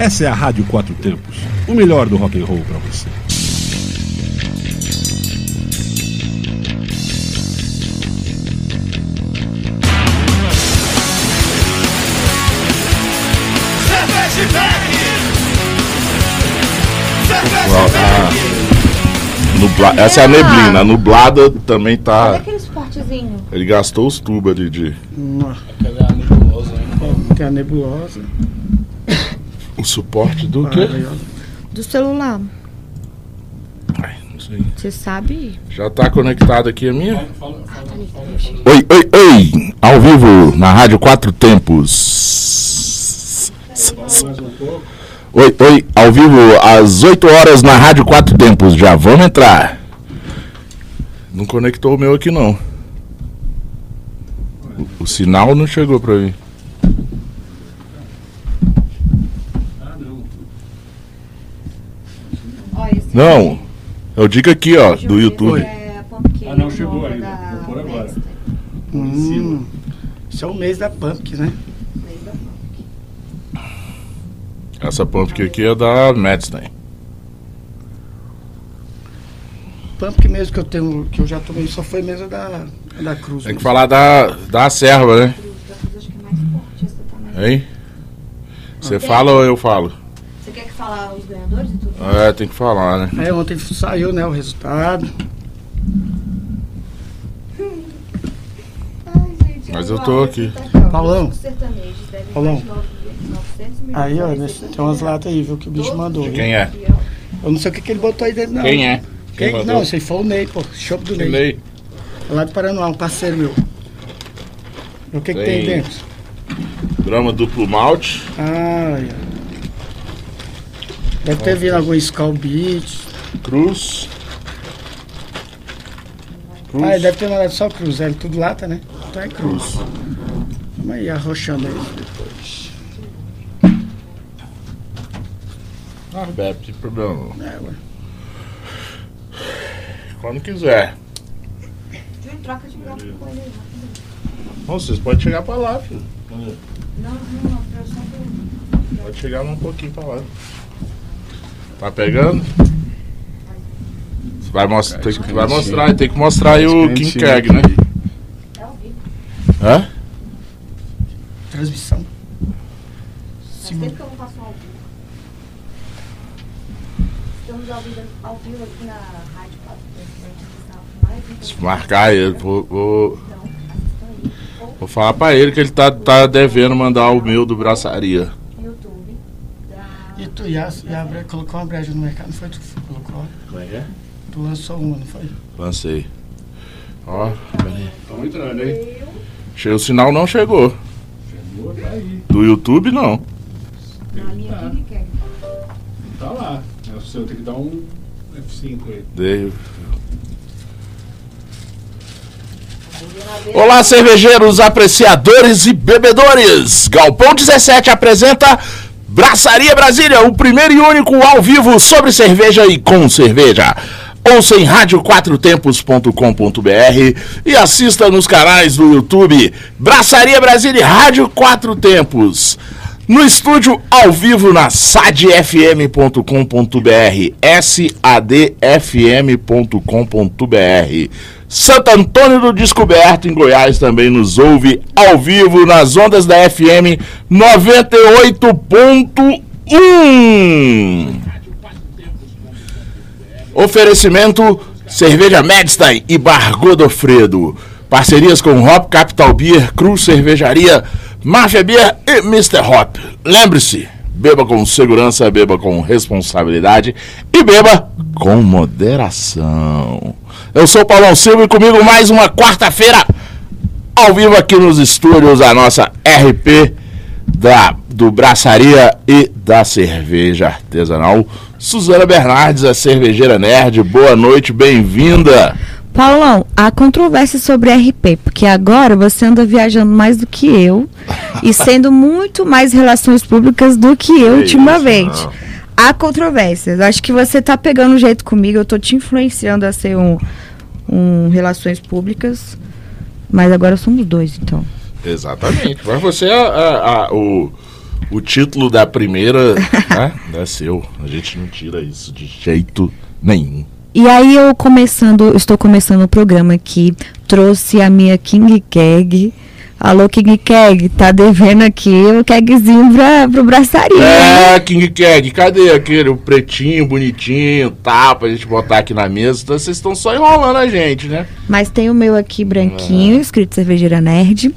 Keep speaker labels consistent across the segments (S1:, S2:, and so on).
S1: Essa é a Rádio Quatro Tempos, o melhor do rock and roll para você.
S2: Nubla... Essa é a neblina. A nublada também
S3: Olha
S2: tá.
S3: aquele suportezinho.
S2: Ele gastou os tubos ali de.
S4: Tem a nebulosa.
S2: O suporte do quê?
S3: Do celular.
S2: Ai, não sei.
S3: Você sabe?
S2: Já tá conectado aqui a minha? Oi, oi, oi! Ao vivo na Rádio Quatro Tempos. Oi, oi, ao vivo às 8 horas na Rádio Quatro Tempos. Já vamos entrar. Não conectou o meu aqui não. O, o sinal não chegou pra mim.
S3: Esse
S2: Não, eu digo aqui, ó, do YouTube.
S3: É
S5: Ah, não chegou ainda.
S3: da
S5: Vou pôr agora.
S4: Hum, isso é o mês da Pumpkin, né?
S2: Essa pumpkin aqui é da Madstein.
S4: Pumpkin mesmo que eu tenho, que eu já tomei, só foi mesmo da, da Cruz.
S2: Tem que
S4: mesmo.
S2: falar da, da serva, né?
S3: É.
S2: Hein? Você fala ou eu falo?
S3: Você quer que falar os ganhadores e tudo?
S2: É, tem que falar, né?
S4: Aí ontem saiu, né, o resultado.
S3: Ai, gente,
S2: Mas eu tô aqui.
S4: Paulão. Paulão.
S3: mais nove- 900 milhões
S4: Aí, ó,
S3: de
S4: tem umas
S3: de
S4: latas aí, viu, que o bicho mandou. viu?
S2: Quem é?
S4: Eu não sei o que, que ele botou aí dentro, não.
S2: Quem é?
S4: Quem?
S2: mandou?
S4: Não, esse aí foi o Ney, pô. Chopp do Ney.
S2: Ney.
S4: Lá do Paraná, um parceiro meu. O que, que tem
S2: Tem-
S4: dentro?
S2: Grama duplo malte.
S4: Ai, ó. Deve ter vindo algum Skull Beat.
S2: Cruz. Cruz.
S4: Ah, deve ter mandado só Cruz, é tudo lata, né? Então é Cruz. Vamos aí, arrochando aí depois.
S2: Ah, bebe, sem problema. não.
S4: É, ué.
S2: Quando quiser.
S3: Júlio, troca de lugar com ele aí, rapidinho.
S2: Bom, vocês podem chegar pra lá, filho.
S3: Não, não, não, eu só
S2: Pode chegar um pouquinho pra lá. Tá pegando? Você vai, mostrar, tem, que- vai mostrar, tem que mostrar aí o King Keg, né?
S3: É ao vivo.
S2: Hã?
S4: Transmissão.
S3: Faz tempo que eu não faço um ao vivo. Estamos ao vivo, ao vivo aqui na Rádio 4 mais
S2: Se marcar ele, vou, vou,
S3: Então,
S2: vou falar pra ele que ele tá, tá devendo mandar o meu do braçaria.
S4: Tu, e a, e a bre- colocou uma breja no mercado, não foi tu que colocou?
S2: Como é que é?
S4: Tu lançou uma, não foi?
S2: Lancei. Ó, peraí.
S5: Estamos entrando, hein?
S2: O sinal não chegou.
S5: Chegou, tá aí.
S2: Do YouTube não.
S3: Na minha
S5: Tá.
S3: Keg.
S5: Tá lá. É o seu, tem que dar um F5 aí.
S2: Dei. Olá, cervejeiros, apreciadores e bebedores! Galpão 17 apresenta Braçaria Brasília, o primeiro e único ao vivo sobre cerveja e com cerveja. Ouça em radioquatrotempos.com.br e assista nos canais do YouTube Braçaria Brasília Rádio Quatro Tempos. No estúdio ao vivo na sadfm.com.br, sadfm.com.br. Santo Antônio do Descoberto, em Goiás, também nos ouve ao vivo nas ondas da FM 98.1. Oferecimento Cerveja Medstein e Bar Godofredo. Parcerias com Hop Capital Beer, Cruz Cervejaria, Máfia Beer e Mr. Hop. Lembre-se, beba com segurança, beba com responsabilidade e beba com moderação. Eu sou o Paulão Silva e comigo mais uma quarta-feira ao vivo aqui nos estúdios a nossa RP da, do Braçaria e da Cerveja Artesanal. Suzana Bernardes, a cervejeira nerd. Boa noite, bem-vinda.
S3: Paulão, há controvérsia sobre RP, porque agora você anda viajando mais do que eu e sendo muito mais relações públicas do que eu
S2: Que
S3: ultimamente.
S2: isso.
S3: Há controvérsias. Acho que você tá pegando um jeito comigo, eu tô te influenciando a ser um, um relações públicas, mas agora somos dois, então.
S2: Exatamente. Mas você é a- a- o, o título da primeira né, é seu. A gente não tira isso de jeito nenhum.
S3: E aí eu começando, estou começando o programa aqui, trouxe a minha King Keg. Alô, King Keg, tá devendo aqui o kegzinho pra, pro braçaria. né?
S2: É, King Keg, cadê aquele pretinho, bonitinho, tá, pra gente botar aqui na mesa? Então vocês estão só enrolando a gente, né?
S3: Mas tem o meu aqui branquinho, escrito Cervejeira Nerd.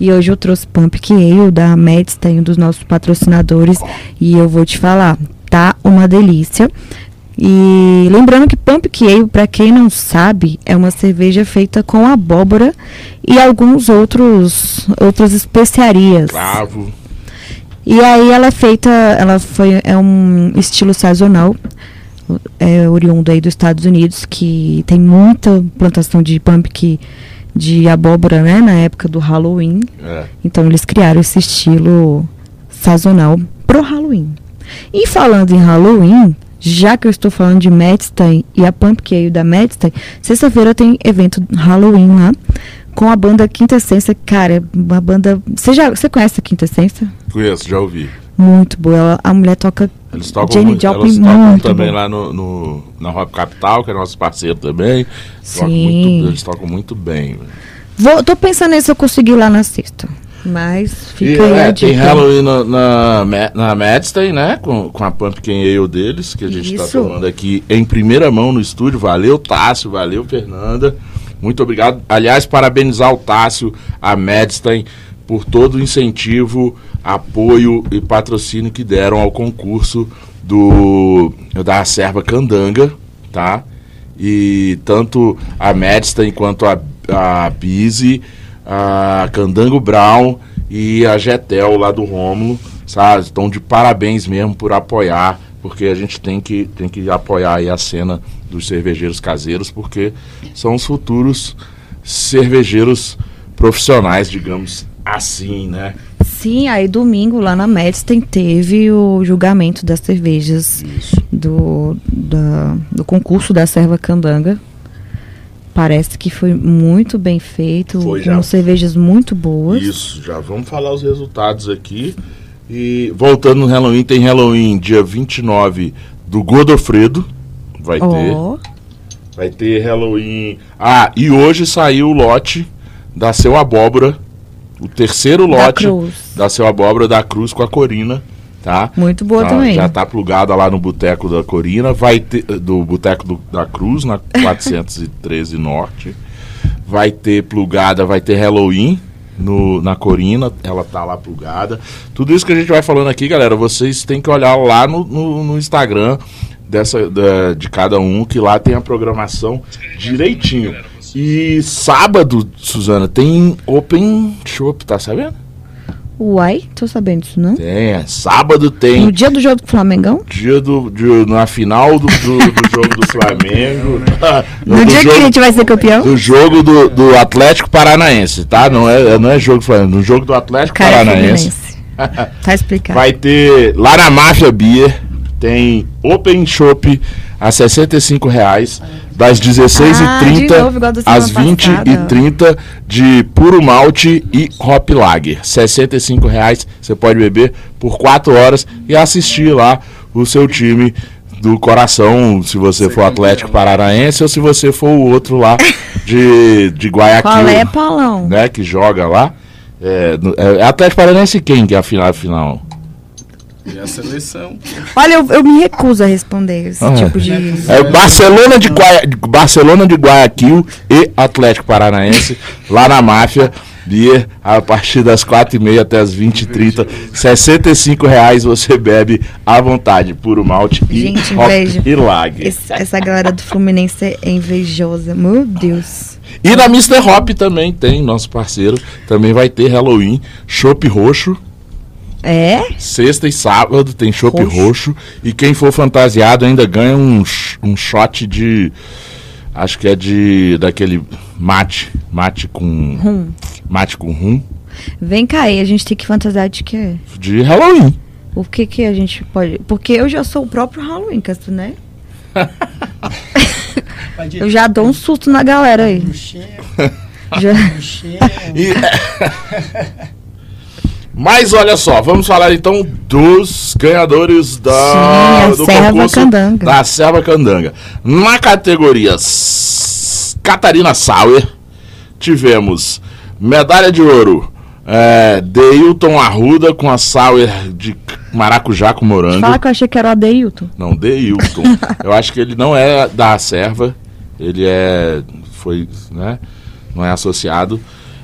S3: E hoje eu trouxe Pumpkin Ale da Medstein, um dos nossos patrocinadores. E eu vou te falar, tá uma delícia. E lembrando que Pumpkin pra quem não sabe, é uma cerveja feita com abóbora e alguns outros outras especiarias.
S2: Cravo.
S3: E aí ela é feita, ela foi é um estilo sazonal, é oriundo aí dos Estados Unidos, que tem muita plantação de pumpkin de abóbora, né, na época do Halloween.
S2: É.
S3: Então eles criaram esse estilo sazonal pro Halloween. E falando em Halloween, já que eu estou falando de Madstein e a Pumpkin da Madstein, sexta-feira tem evento Halloween lá com a banda Quinta Essência. Cara, é uma banda. Você já você conhece a Quinta Essência?
S2: Conheço, já ouvi.
S3: Muito boa. Ela- a mulher toca
S2: Eles tocam,
S3: Jane
S2: muito,
S3: Joplin
S2: elas tocam
S3: muito
S2: também
S3: bom.
S2: lá no, no- na Hop Capital, que é nosso parceiro também. Tocam
S3: Sim.
S2: muito- eles tocam muito bem.
S3: Vou, tô pensando se eu conseguir ir lá na sexta. Mas
S2: E,
S3: fica aí a
S2: é, tem. Halloween na, na, na Madstein, né? Com, com a Pumpkin Ale deles, que a gente está tomando aqui em primeira mão no estúdio. Valeu, Tássio, valeu, Fernanda. Muito obrigado. Aliás, parabenizar o Tássio, a Madstein, por todo o incentivo, apoio e patrocínio que deram ao concurso do da Serva Candanga, tá? E tanto a Madstein quanto a, a Busy, a Candango Brown e a Getel lá do Rômulo, sabe? Estão de parabéns mesmo por apoiar, porque a gente tem que, tem que apoiar aí a cena dos cervejeiros caseiros, porque são os futuros cervejeiros profissionais, digamos assim, né?
S3: Sim, aí domingo lá na Medstein teve o julgamento das cervejas
S2: Isso.
S3: do, da- do concurso da Serva Candanga. Parece que foi muito bem feito,
S2: Foi,
S3: com cervejas muito boas.
S2: Isso, já vamos falar os resultados aqui. E voltando no Halloween, tem Halloween dia 29 do Godofredo. Vai ter.
S3: Ó,
S2: Vai ter Halloween. Ah, e hoje saiu o lote da Seu Abóbora. O terceiro
S3: da
S2: lote
S3: Cruz.
S2: da Seu Abóbora da Cruz com a Corina. Tá?
S3: Muito boa
S2: Tá,
S3: também.
S2: Já tá plugada lá no Boteco da Corina, vai ter do Boteco do- da Cruz, na 413 Norte. Vai ter plugada, vai ter Halloween no, na Corina, ela tá lá plugada. Tudo isso que a gente vai falando aqui, galera, vocês têm que olhar lá no, no, no Instagram dessa, da- de cada um, que lá tem a programação direitinho. E sábado, Suzana, tem Open Shop, tá sabendo?
S3: Uai, tô sabendo disso, não?
S2: Tem, é. sábado tem.
S3: No dia do jogo do Flamengão?
S2: Dia do, de- na final do, do, do jogo do Flamengo.
S3: No,
S2: do
S3: dia que
S2: jogo,
S3: a gente vai ser campeão?
S2: do jogo do, do Atlético Paranaense, tá? Não é, não é jogo do Flamengo, no jogo do Atlético
S3: Cara, é
S2: Paranaense.
S3: Tá explicado.
S2: Vai ter lá na Máfia Beer, tem Open Shop a 65 reais, das
S3: Ah, de
S2: 16h30
S3: novo, igual da
S2: às
S3: semana passada.
S2: 20h30 de puro malte e hop lager. 65 reais, você pode beber por 4 horas e assistir lá o seu time do coração, se você for Atlético Paranaense ou se você for o outro lá de, de Guayaquil
S3: Qual é, Paulão?
S2: né, que joga lá. É, é Atlético Paranaense quem que é a final? final?
S5: E a seleção.
S3: Olha, eu, eu me recuso a responder esse
S2: Ah.
S3: tipo de.
S2: É Barcelona de, Guaia, Barcelona de Guayaquil e Atlético Paranaense, lá na Máfia. Beer, a partir das 4h30 até as 20h30. 65 reais você bebe à vontade. Puro malte e
S3: Gente, inveja.
S2: e lager.
S3: Esse- essa galera do Fluminense é invejosa. Meu Deus.
S2: E na Mr. Hop também tem, nosso parceiro. Também vai ter Halloween. Chopp roxo.
S3: É?
S2: Sexta e sábado tem chopp
S3: Roxo.
S2: roxo. E quem for fantasiado ainda ganha um, um shot de. Acho que é de. daquele mate. Mate com.
S3: Rum.
S2: Mate com rum.
S3: Vem cá aí, a gente tem que fantasiar de quê?
S2: De Halloween.
S3: O que que a gente pode. Porque eu já sou o próprio Halloween, Castro, né? Eu já dou um susto na galera aí. Já...
S2: E, Mas olha só, vamos falar então dos ganhadores da,
S3: Sim, a
S2: do
S3: Serva
S2: concurso
S3: Candanga.
S2: da Serva Candanga. Na categoria Catarina Sauer, tivemos medalha de ouro. É, Deilton Arruda com a Sauer de maracujá com morango.
S3: Fala que eu achei que era o Adeilton.
S2: Não, Deilton. Eu acho que ele não é da serva. Ele é. Foi, né? Não é associado.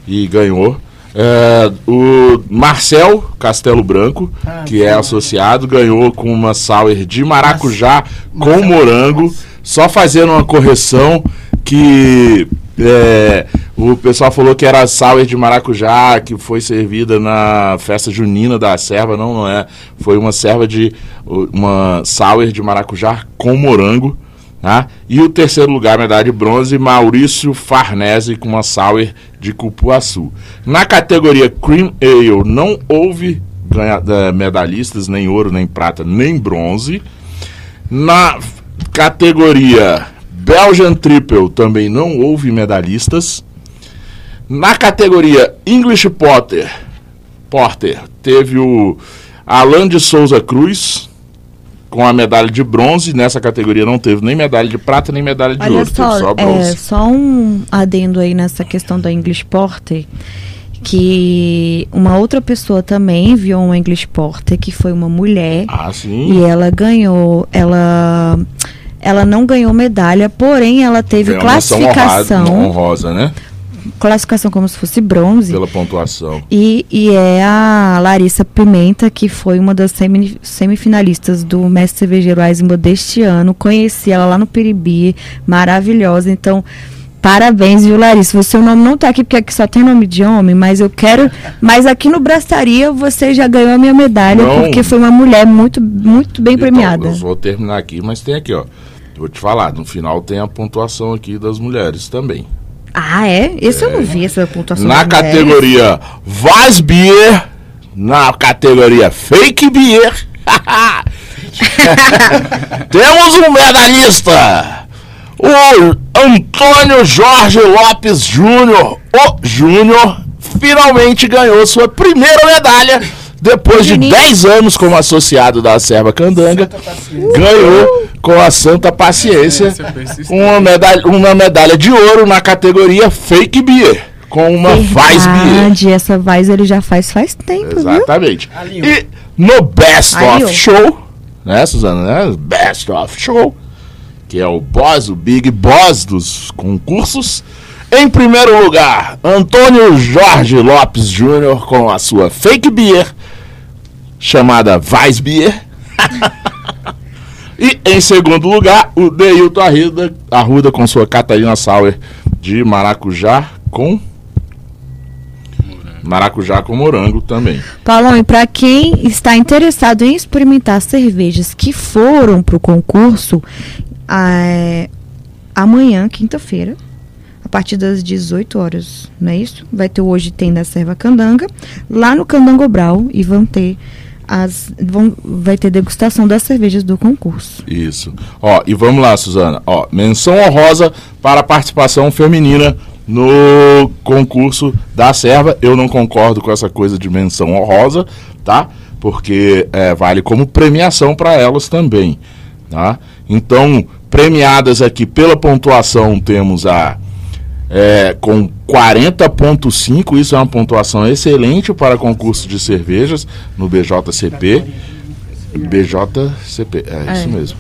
S2: E ganhou. É, o Marcel Castelo Branco,
S4: Ah,
S2: que é associado, ganhou com uma sour de maracujá com morango. Só fazendo uma correção que é, o pessoal falou que era sour de maracujá que foi servida na festa junina da serva. Não, não é. Foi uma serva de uma sour de maracujá com morango. Tá? E o terceiro lugar, medalha de bronze, Maurício Farnese com uma sour de cupuaçu. Na categoria Cream Ale não houve ganha, eh, medalhistas, nem ouro, nem prata, nem bronze. Na categoria Belgian Triple também não houve medalhistas. Na categoria English Potter, Porter teve o Alan de Souza Cruz com a medalha de bronze. Nessa categoria não teve nem medalha de prata, nem medalha de
S3: Olha
S2: ouro, teve
S3: só,
S2: só
S3: é,
S2: bronze.
S3: só um adendo aí nessa questão da English Porter, que uma outra pessoa também enviou uma English Porter, que foi uma mulher,
S2: Ah, sim.
S3: e ela ganhou, ela ela não ganhou medalha, porém ela teve
S2: menção honrada-
S3: classificação,
S2: honrosa, né?
S3: Classificação como se fosse bronze.
S2: Pela pontuação.
S3: E, e é a Larissa Pimenta, que foi uma das semi- semifinalistas do Mestre Cervejeiro Eisenbahn deste ano. Conheci ela lá no Piribi, maravilhosa. Então, parabéns, viu, Larissa? O seu nome não tá aqui, porque aqui só tem nome de homem, mas eu quero. Mas aqui no Braçaria você já ganhou a minha medalha,
S2: Não.
S3: porque foi uma mulher muito, muito bem premiada.
S2: Então, eu vou terminar aqui, mas tem aqui, ó. Vou te falar, no final tem a pontuação aqui das mulheres também.
S3: Ah, é? Esse eu não vi, essa pontuação.
S2: Na categoria Weissbier, na categoria Fake Beer, temos um medalhista, o Antônio Jorge Lopes Júnior. O Júnior finalmente ganhou sua primeira medalha depois de
S3: Juninho.
S2: 10 anos como associado da Serva Candanga. Ganhou com a Santa Paciência uma medalha, uma medalha de ouro na categoria Fake Beer, com uma.
S3: Verdade, essa Weiss ele já faz faz tempo, viu?
S2: Exatamente.
S4: Ó.
S2: E no Best of. Show, né, Suzana? Né? Best of Show, que é o boss, o big boss dos concursos. Em primeiro lugar, Antônio Jorge Lopes Jr. com a sua Fake Beer, chamada Weissbier. e em segundo lugar, o Deilton Arruda, Arruda com sua Catarina Sauer de maracujá com maracujá com morango também.
S3: Paulão, e para quem está interessado em experimentar cervejas que foram para o concurso, ah, amanhã, quinta-feira, a partir das 18 horas, não é isso? Vai ter Hoje Tem da Serva Candanga, lá no Candango Brau, e vão ter as. Vão, vai ter degustação das cervejas do concurso.
S2: Isso. Ó, e vamos lá, Suzana. Ó, menção honrosa para a participação feminina no concurso da serva. Eu não concordo com essa coisa de menção honrosa, tá? Porque é, vale como premiação para elas também, tá? Então, premiadas aqui pela pontuação temos a é, com 40.5, isso é uma pontuação excelente para concurso de cervejas no BJCP. BJCP, é, isso mesmo.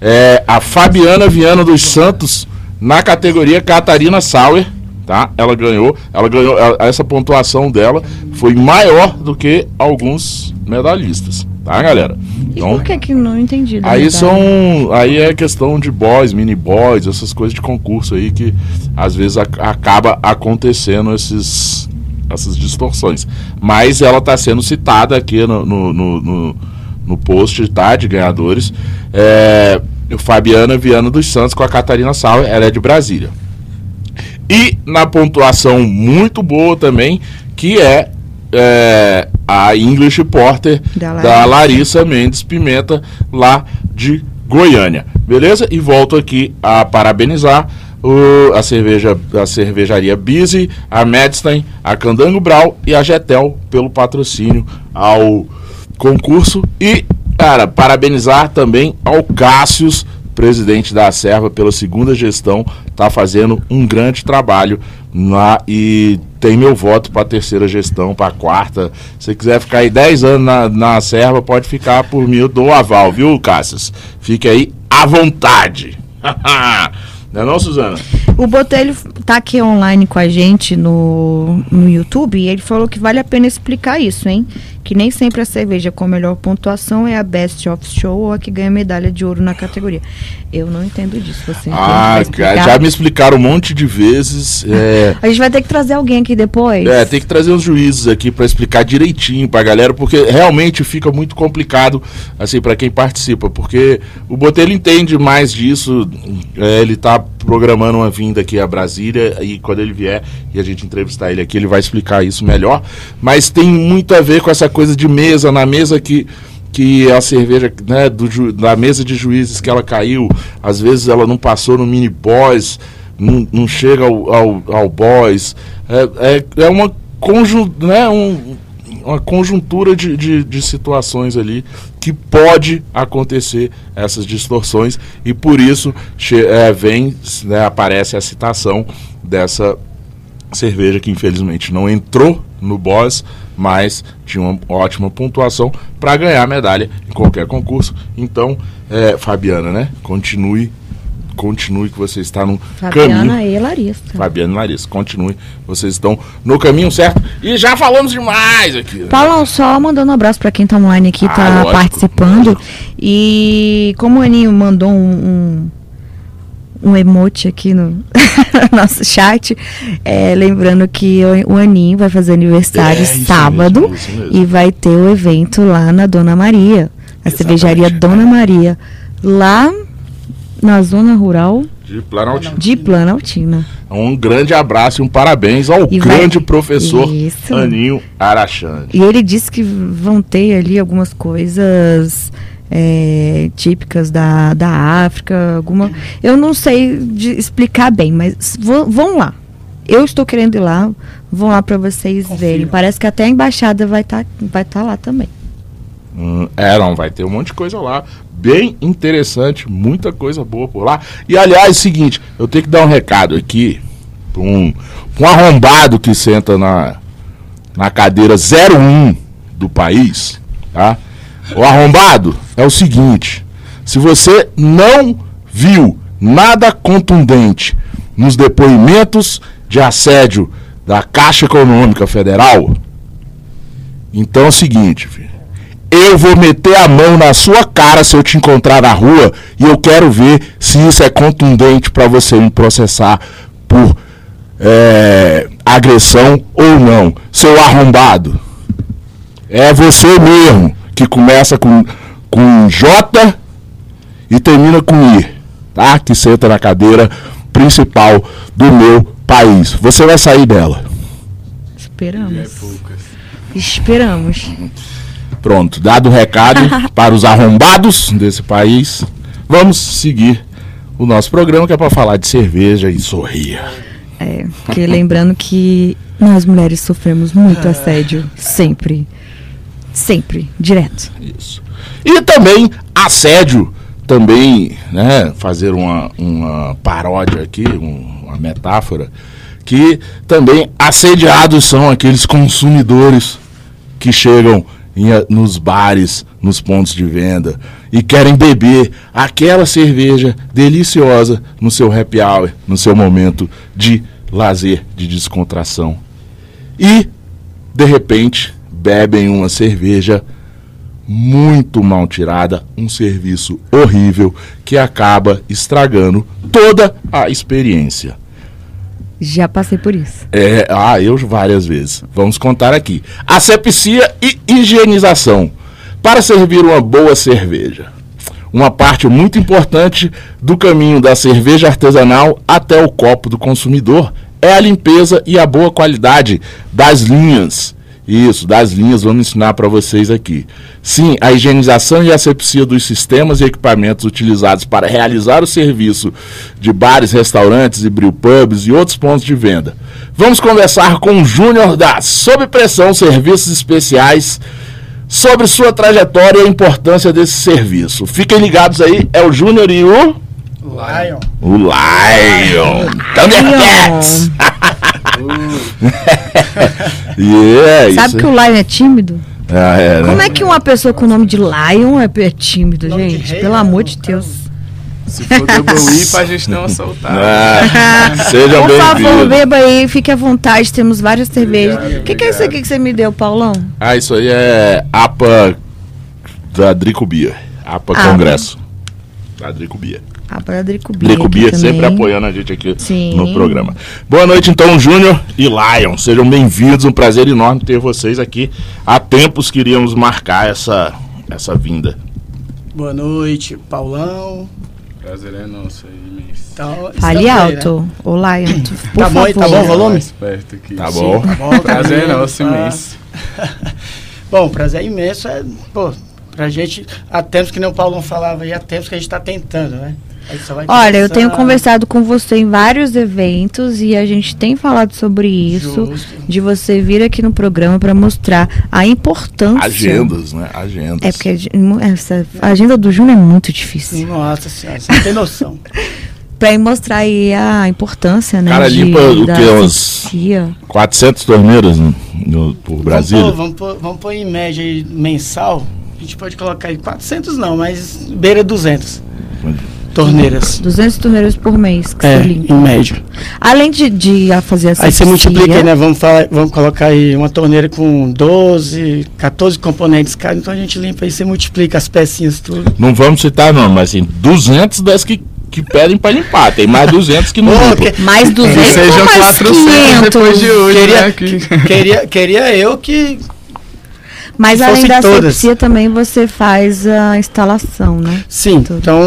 S2: É, a Fabiana Viana dos Santos na categoria Catarina Sauer, tá? Ela ganhou, ela ganhou, ela- essa pontuação dela foi maior do que alguns medalhistas, tá, galera?
S3: E por que que não entendi?
S2: Aí são. Aí é questão de boys, mini boys, essas coisas de concurso aí que às vezes ac- acaba acontecendo esses, essas distorções. Mas ela está sendo citada aqui no, no, no, no- no post tá, de ganhadores. É, Fabiana Viana dos Santos com a Catarina Sauer, ela é de Brasília. E na pontuação muito boa também, que é, é, a English Porter
S3: Da
S2: da
S3: Larissa.
S2: Larissa Mendes Pimenta, lá de Goiânia. Beleza? E volto aqui a parabenizar o- a, cerveja, a cervejaria Busy, a Medstein, a Candango Brau e a Getel pelo patrocínio ao concurso. E, cara, parabenizar também ao Cássius, presidente da Serva, pela segunda gestão, está fazendo um grande trabalho lá e tem meu voto para a terceira gestão, para a quarta. Se quiser ficar aí 10 anos na, na Serva, pode ficar por mim, eu dou aval, viu, Cássius? Fique aí à vontade. Não é não, Suzana?
S3: O Botelho tá aqui online com a gente no, no YouTube e ele falou que vale a pena explicar isso, hein? Que nem sempre a cerveja com melhor pontuação é a Best of Show ou a que ganha medalha de ouro na categoria. Eu não entendo disso. Você?
S2: Ah, cara, já me explicaram um monte de vezes. É,
S3: A gente vai ter que trazer alguém aqui depois.
S2: É, tem que trazer os juízes aqui para explicar direitinho pra galera, porque realmente fica muito complicado assim para quem participa, porque o Botelho entende mais disso, é, ele tá programando uma vinda aqui a Brasília e quando ele vier e a gente entrevistar ele aqui, ele vai explicar isso melhor, mas tem muito a ver com essa coisa de mesa, na mesa que que a cerveja, né, do, da mesa de juízes que ela caiu, às vezes ela não passou no mini boss, não, não chega ao, ao, ao boss. É, é, é uma, conjun, né, um, uma conjuntura de, de, de situações ali que pode acontecer essas distorções e por isso é, vem, né, aparece a citação dessa cerveja que infelizmente não entrou no boss, mas tinha uma ótima pontuação para ganhar medalha em qualquer concurso. Então, é, Fabiana, né? Continue, continue que você está no
S3: Fabiana
S2: caminho.
S3: e Larissa.
S2: Fabiana e Larissa, continue. Vocês estão no caminho certo. E já falamos demais aqui. né?
S3: Paulão, só mandando um abraço pra quem tá online aqui,
S2: Ah,
S3: tá
S2: lógico,
S3: participando.
S2: lógico.
S3: E como o Aninho mandou um, um, um emote aqui no nosso chat, é, lembrando que o, Aninho vai fazer aniversário
S2: É,
S3: sábado
S2: mesmo, mesmo.
S3: e vai ter o evento lá na Dona Maria, a cervejaria Dona Maria, lá na zona rural
S2: De Planaltina.
S3: de Planaltina.
S2: Um grande abraço e um parabéns ao
S3: E vai-
S2: grande professor
S3: Isso.
S2: Aninho Arachande.
S3: E ele disse que vão ter ali algumas coisas é, típicas da, da África, alguma. Eu não sei de explicar bem, mas vão, lá. Eu estou querendo ir lá, vão lá para vocês verem. Parece que até a embaixada vai estar vai tá lá também.
S2: Hum, é, não, vai ter um monte de coisa lá. Bem interessante, muita coisa boa por lá. E aliás, seguinte, eu tenho que dar um recado aqui pra um, pra um arrombado que senta na, na cadeira 01 do país, tá? O arrombado é o seguinte: se você não viu nada contundente nos depoimentos de assédio da Caixa Econômica Federal, então é o seguinte, filho. Eu vou meter a mão na sua cara se eu te encontrar na rua e eu quero ver se isso é contundente para você me processar por é, agressão ou não. Seu arrombado. É você mesmo que começa com, com J e termina com I, tá? Que senta na cadeira principal do meu país. Você vai sair dela.
S3: Esperamos. Esperamos.
S2: Pronto, dado o recado para os arrombados desse país, vamos seguir o nosso programa que é para falar de cerveja e sorrir.
S3: É, porque lembrando que nós mulheres sofremos muito assédio. Sempre. Sempre. Direto.
S2: Isso. E também assédio, também, né, fazer uma, uma paródia aqui, um- uma metáfora, que também assediados são aqueles consumidores que chegam a- nos bares, nos pontos de venda e querem beber aquela cerveja deliciosa no seu happy hour, no seu momento de lazer, de descontração. E, de repente, bebem uma cerveja muito mal tirada, um serviço horrível que acaba estragando toda a experiência.
S3: Já passei por isso.
S2: É, ah, eu várias vezes. Vamos contar aqui. Asepsia e higienização para servir uma boa cerveja. Uma parte muito importante do caminho da cerveja artesanal até o copo do consumidor é a limpeza e a boa qualidade das linhas Isso, das linhas, vamos ensinar para vocês aqui. Sim, a higienização e asepsia dos sistemas e equipamentos utilizados para realizar o serviço de bares, restaurantes e brewpubs e outros pontos de venda. Vamos conversar com o Júnior da Sob Pressão Serviços Especiais sobre sua trajetória e a importância desse serviço. Fiquem ligados aí, é o Júnior e o...
S4: Lion.
S2: O Lion. Thundercats. yeah,
S3: Sabe
S2: isso.
S3: que o Lion é tímido?
S2: Ah, é, né?
S3: Como é que uma pessoa com o nome de Lion é, é tímido, gente?
S4: rei,
S3: Pelo
S4: né?
S3: amor de Deus.
S6: Se for WWE pra gente dar uma soltada.
S2: Ah, sejam
S3: Por favor, beba aí, fique à vontade, temos várias cervejas. O que, que é isso aqui que você me deu, Paulão?
S2: Ah, isso aí é APA da Drico Bia. APA
S3: Ah,
S2: Congresso. Da Drico Bia.
S3: Ah, para Drico Bia.
S2: Drico
S3: aqui
S2: Bia
S3: também.
S2: sempre apoiando a gente aqui
S3: Sim.
S2: no programa. Boa noite, então, Júnior e Lion. Sejam bem-vindos. Um prazer enorme ter vocês aqui. Há tempos queríamos marcar essa, essa vinda.
S4: Boa noite, Paulão.
S6: Prazer é nosso aí, imenso.
S4: Então,
S3: Fale
S4: né?
S3: alto, ô Lion, tu- por
S4: Tá bom,
S3: favor.
S4: tá bom o volume?
S6: Mais perto aqui.
S2: Tá bom?
S4: Tá bom,
S6: Prazer é nosso,
S4: tá.
S6: imenso.
S4: Bom, prazer imenso é, pô, pra gente, há tempos que nem o Paulão falava aí, há tempos que a gente tá tentando, né?
S3: Olha, eu tenho conversado com você em vários eventos e a gente tem falado sobre isso,
S4: Justo.
S3: de você vir aqui no programa para mostrar a importância.
S2: Agendas, né? Agendas.
S3: É porque essa a agenda do Júnior é muito difícil.
S4: Nossa senhora, você não tem noção.
S3: Pra mostrar aí a importância, né?
S2: Cara,
S3: de-
S2: limpa o quê? Uns-
S3: asepsia.
S2: 400 torneiras no, no- por Brasília.
S4: Vamos pôr, vamos, pôr, vamos pôr em média aí, mensal, a gente pode colocar aí 400 não, mas beira 200 torneiras.
S3: 200 torneiras por mês que
S4: É,
S3: você limpa.
S4: em média.
S3: Além de, de a fazer a
S4: Aí você multiplica aí, né? Vamos, falar, vamos colocar aí uma torneira com 12, 14 componentes cada, então a gente limpa aí, você multiplica as pecinhas tudo.
S2: Não vamos citar não, mas assim, 200 das que, que pedem pra limpar. Tem mais 200 que não
S4: Pô,
S2: limpam.
S4: que-
S3: Mais 200
S6: Que sejam
S3: ou mais
S6: 400 depois
S3: 500.
S6: de hoje,
S4: Queria,
S6: né? aqui.
S4: queria, queria eu que.
S3: Mas
S4: Se
S3: além da
S4: todas.
S3: asepsia também você faz a instalação, né?
S4: Sim,
S3: Tudo.
S4: então.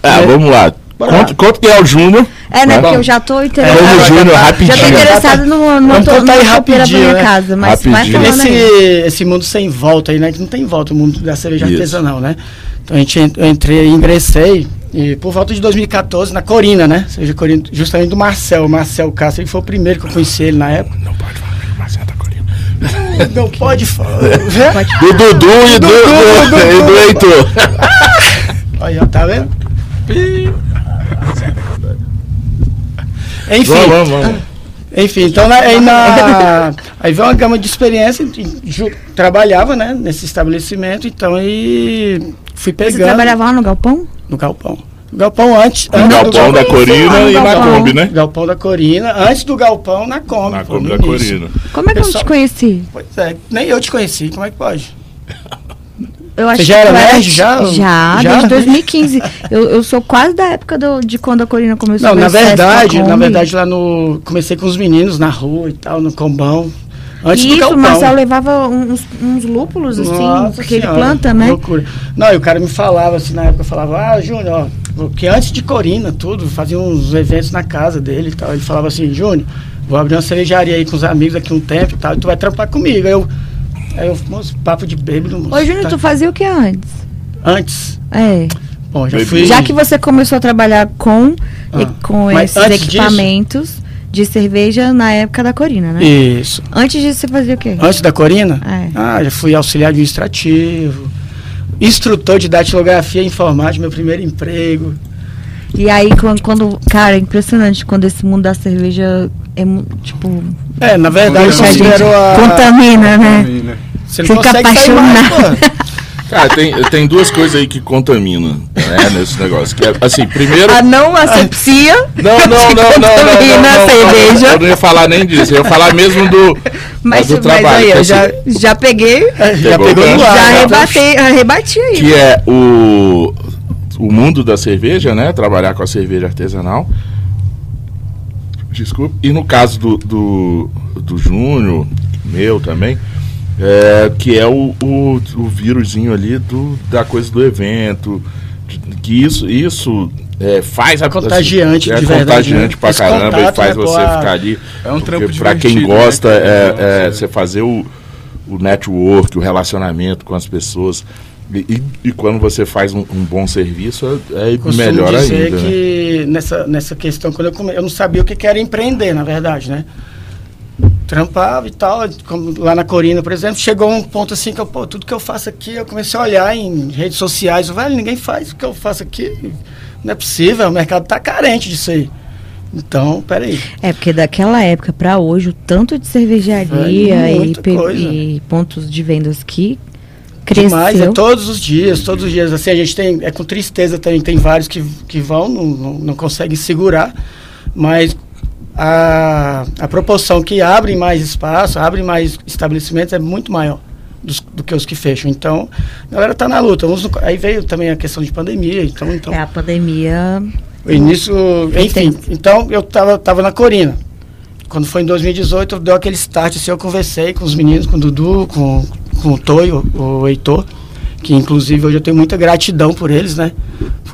S2: Ah,
S4: É.
S2: vamos lá. Conta, conta que é o Júnior.
S3: É, né?
S2: Bom,
S3: Porque eu já tô
S2: Vamos,
S3: interessada.
S2: Júnior,
S3: já tô
S2: rapidinho.
S3: interessada no, no,
S4: Vamos
S3: to-
S4: contar aí
S3: chopeira pra
S4: rapidinho,
S3: minha
S4: né?
S3: casa. Mas
S2: Rapidinho.
S4: Esse,
S3: aí.
S4: esse mundo sem volta aí, né? Que não tem volta, o mundo da cerveja
S2: Isso.
S4: artesanal, né? Então a gente en- eu entrei, ingressei e por volta de 2014 na Corina, né? Ou seja, Corina, justamente do Marcel, o Marcel Castro, ele foi o primeiro que eu conheci ele na época.
S2: Não pode falar, Marcelo tá Corina.
S4: Não pode falar.
S2: Do Dudu e do, do, e do Heitor.
S4: Aí, ó, tá vendo? Enfim,
S2: Vamos, vamos, vamos.
S4: enfim, então na- aí, na, aí veio uma gama de experiência, ju- trabalhava, né, nesse estabelecimento, então aí fui pegando
S3: Você trabalhava lá no galpão?
S4: no galpão. O galpão antes, antes do
S2: galpão da Corina e na. Kombi, né?
S4: galpão da Corina, antes do galpão na Kombi.
S2: Na Kombi da
S4: início.
S2: Corina.
S3: Como é que eu
S4: Pessoal-
S3: te conheci?
S4: Pois é, nem eu te conheci, como é que pode?
S3: Eu acho
S4: Você já era
S3: eu
S4: nerd, já?
S3: Já,
S4: Já?
S3: desde 2015. eu, eu sou quase da época do- de quando a Corina começou
S4: Não,
S3: a
S4: na verdade, na verdade lá no comecei com os meninos na rua e tal, no combão. Antes do
S3: Isso, o
S4: galpão.
S3: Marcelo levava uns, uns lúpulos, assim,
S4: Nossa
S3: que ele
S4: Senhora,
S3: planta, né?
S4: Loucura. Não, e o cara me falava assim, na época, eu falava, ah, Júnior, ó, porque antes de Corina, tudo, fazia uns eventos na casa dele e tal. Ele falava assim, Júnior, vou abrir uma cervejaria aí com os amigos daqui um tempo e tal, e tu vai trampar comigo. Aí eu, aí eu moço, papo de bêbado, moço.
S3: Ô, Júnior,
S4: tá-
S3: tu fazia o que antes?
S4: Antes.
S3: É.
S4: Bom, já fui.
S3: Já que você começou a trabalhar com,
S4: Ah,
S3: e- com esses
S4: antes disso-
S3: equipamentos de cerveja na época da Corina, né?
S4: Isso.
S3: Antes disso, você fazia o quê?
S4: Antes da Corina?
S3: É.
S4: Ah, já fui auxiliar administrativo, instrutor de datilografia e informática, meu primeiro emprego.
S3: E aí, quando, quando- Cara, é impressionante quando esse mundo da cerveja é, tipo...
S4: É, na verdade,
S3: deixa a gente
S4: a...
S3: contamina, né?
S6: Mina.
S4: Você não
S3: Fica
S4: consegue sair mais, pô.
S2: Cara, tem, tem duas coisas aí que contaminam né, nesse negócio. Que é, assim, primeiro.
S3: A não asepsia.
S2: Não, não, não, não, não, não,
S3: cerveja.
S2: Eu não ia falar nem disso, eu ia falar mesmo do,
S3: Mas,
S2: do
S3: mas
S2: trabalho.
S3: aí,
S2: que,
S3: eu já,
S2: assim,
S3: já peguei,
S4: Já
S2: Pegou
S3: já
S4: né?
S3: arrebatei, arrebati aí.
S2: que é o, o mundo da cerveja, né? Trabalhar com a cerveja artesanal. Desculpa. E no caso do, do, do Júnior, meu também, é, que é o, o, o vírusinho ali do, da coisa do evento. de- Que isso, isso é, faz a
S4: Contagiante,
S2: é
S4: de verdade,
S2: contagiante
S4: né?
S2: pra
S4: Esse
S2: caramba e faz
S4: né,
S2: você
S4: a-
S2: ficar ali.
S6: É um trampo
S2: Porque pra quem
S6: né,
S2: gosta,
S6: cara?
S2: é, é,
S6: é.
S2: você fazer o, o network, o relacionamento com as pessoas. E, e- e quando você faz um, um bom serviço, é, é
S4: Costumo
S2: melhor
S4: dizer
S2: ainda. né?
S4: que nessa, nessa questão, quando eu, come... eu não sabia o que que era empreender, na verdade, né? Trampava e tal, como lá na Corina, por exemplo, chegou um ponto assim que eu, pô, tudo que eu faço aqui, eu comecei a olhar em redes sociais, velho, ninguém faz o que eu faço aqui, não é possível, o mercado tá carente disso aí. Então, peraí.
S3: É, porque daquela época pra hoje, o tanto de cervejaria e, e pontos de vendas que cresceu.
S4: Demais, é todos os dias, todos os dias. Assim, a gente tem, é com tristeza também, tem vários que, que vão, não, não, não conseguem segurar, mas a, a proporção que abrem mais espaço, abrem mais estabelecimentos é muito maior dos- do que os que fecham. Então, a galera tá na luta. Uns aí veio também a questão de pandemia, então, então
S3: É, a pandemia.
S4: o início, enfim,
S3: Entendi.
S4: então eu tava, tava na Corina. Quando foi em 2018, deu aquele start, assim, eu conversei com os meninos, com o Dudu, com, com o Toyo, o Heitor, que inclusive hoje eu tenho muita gratidão por eles, né?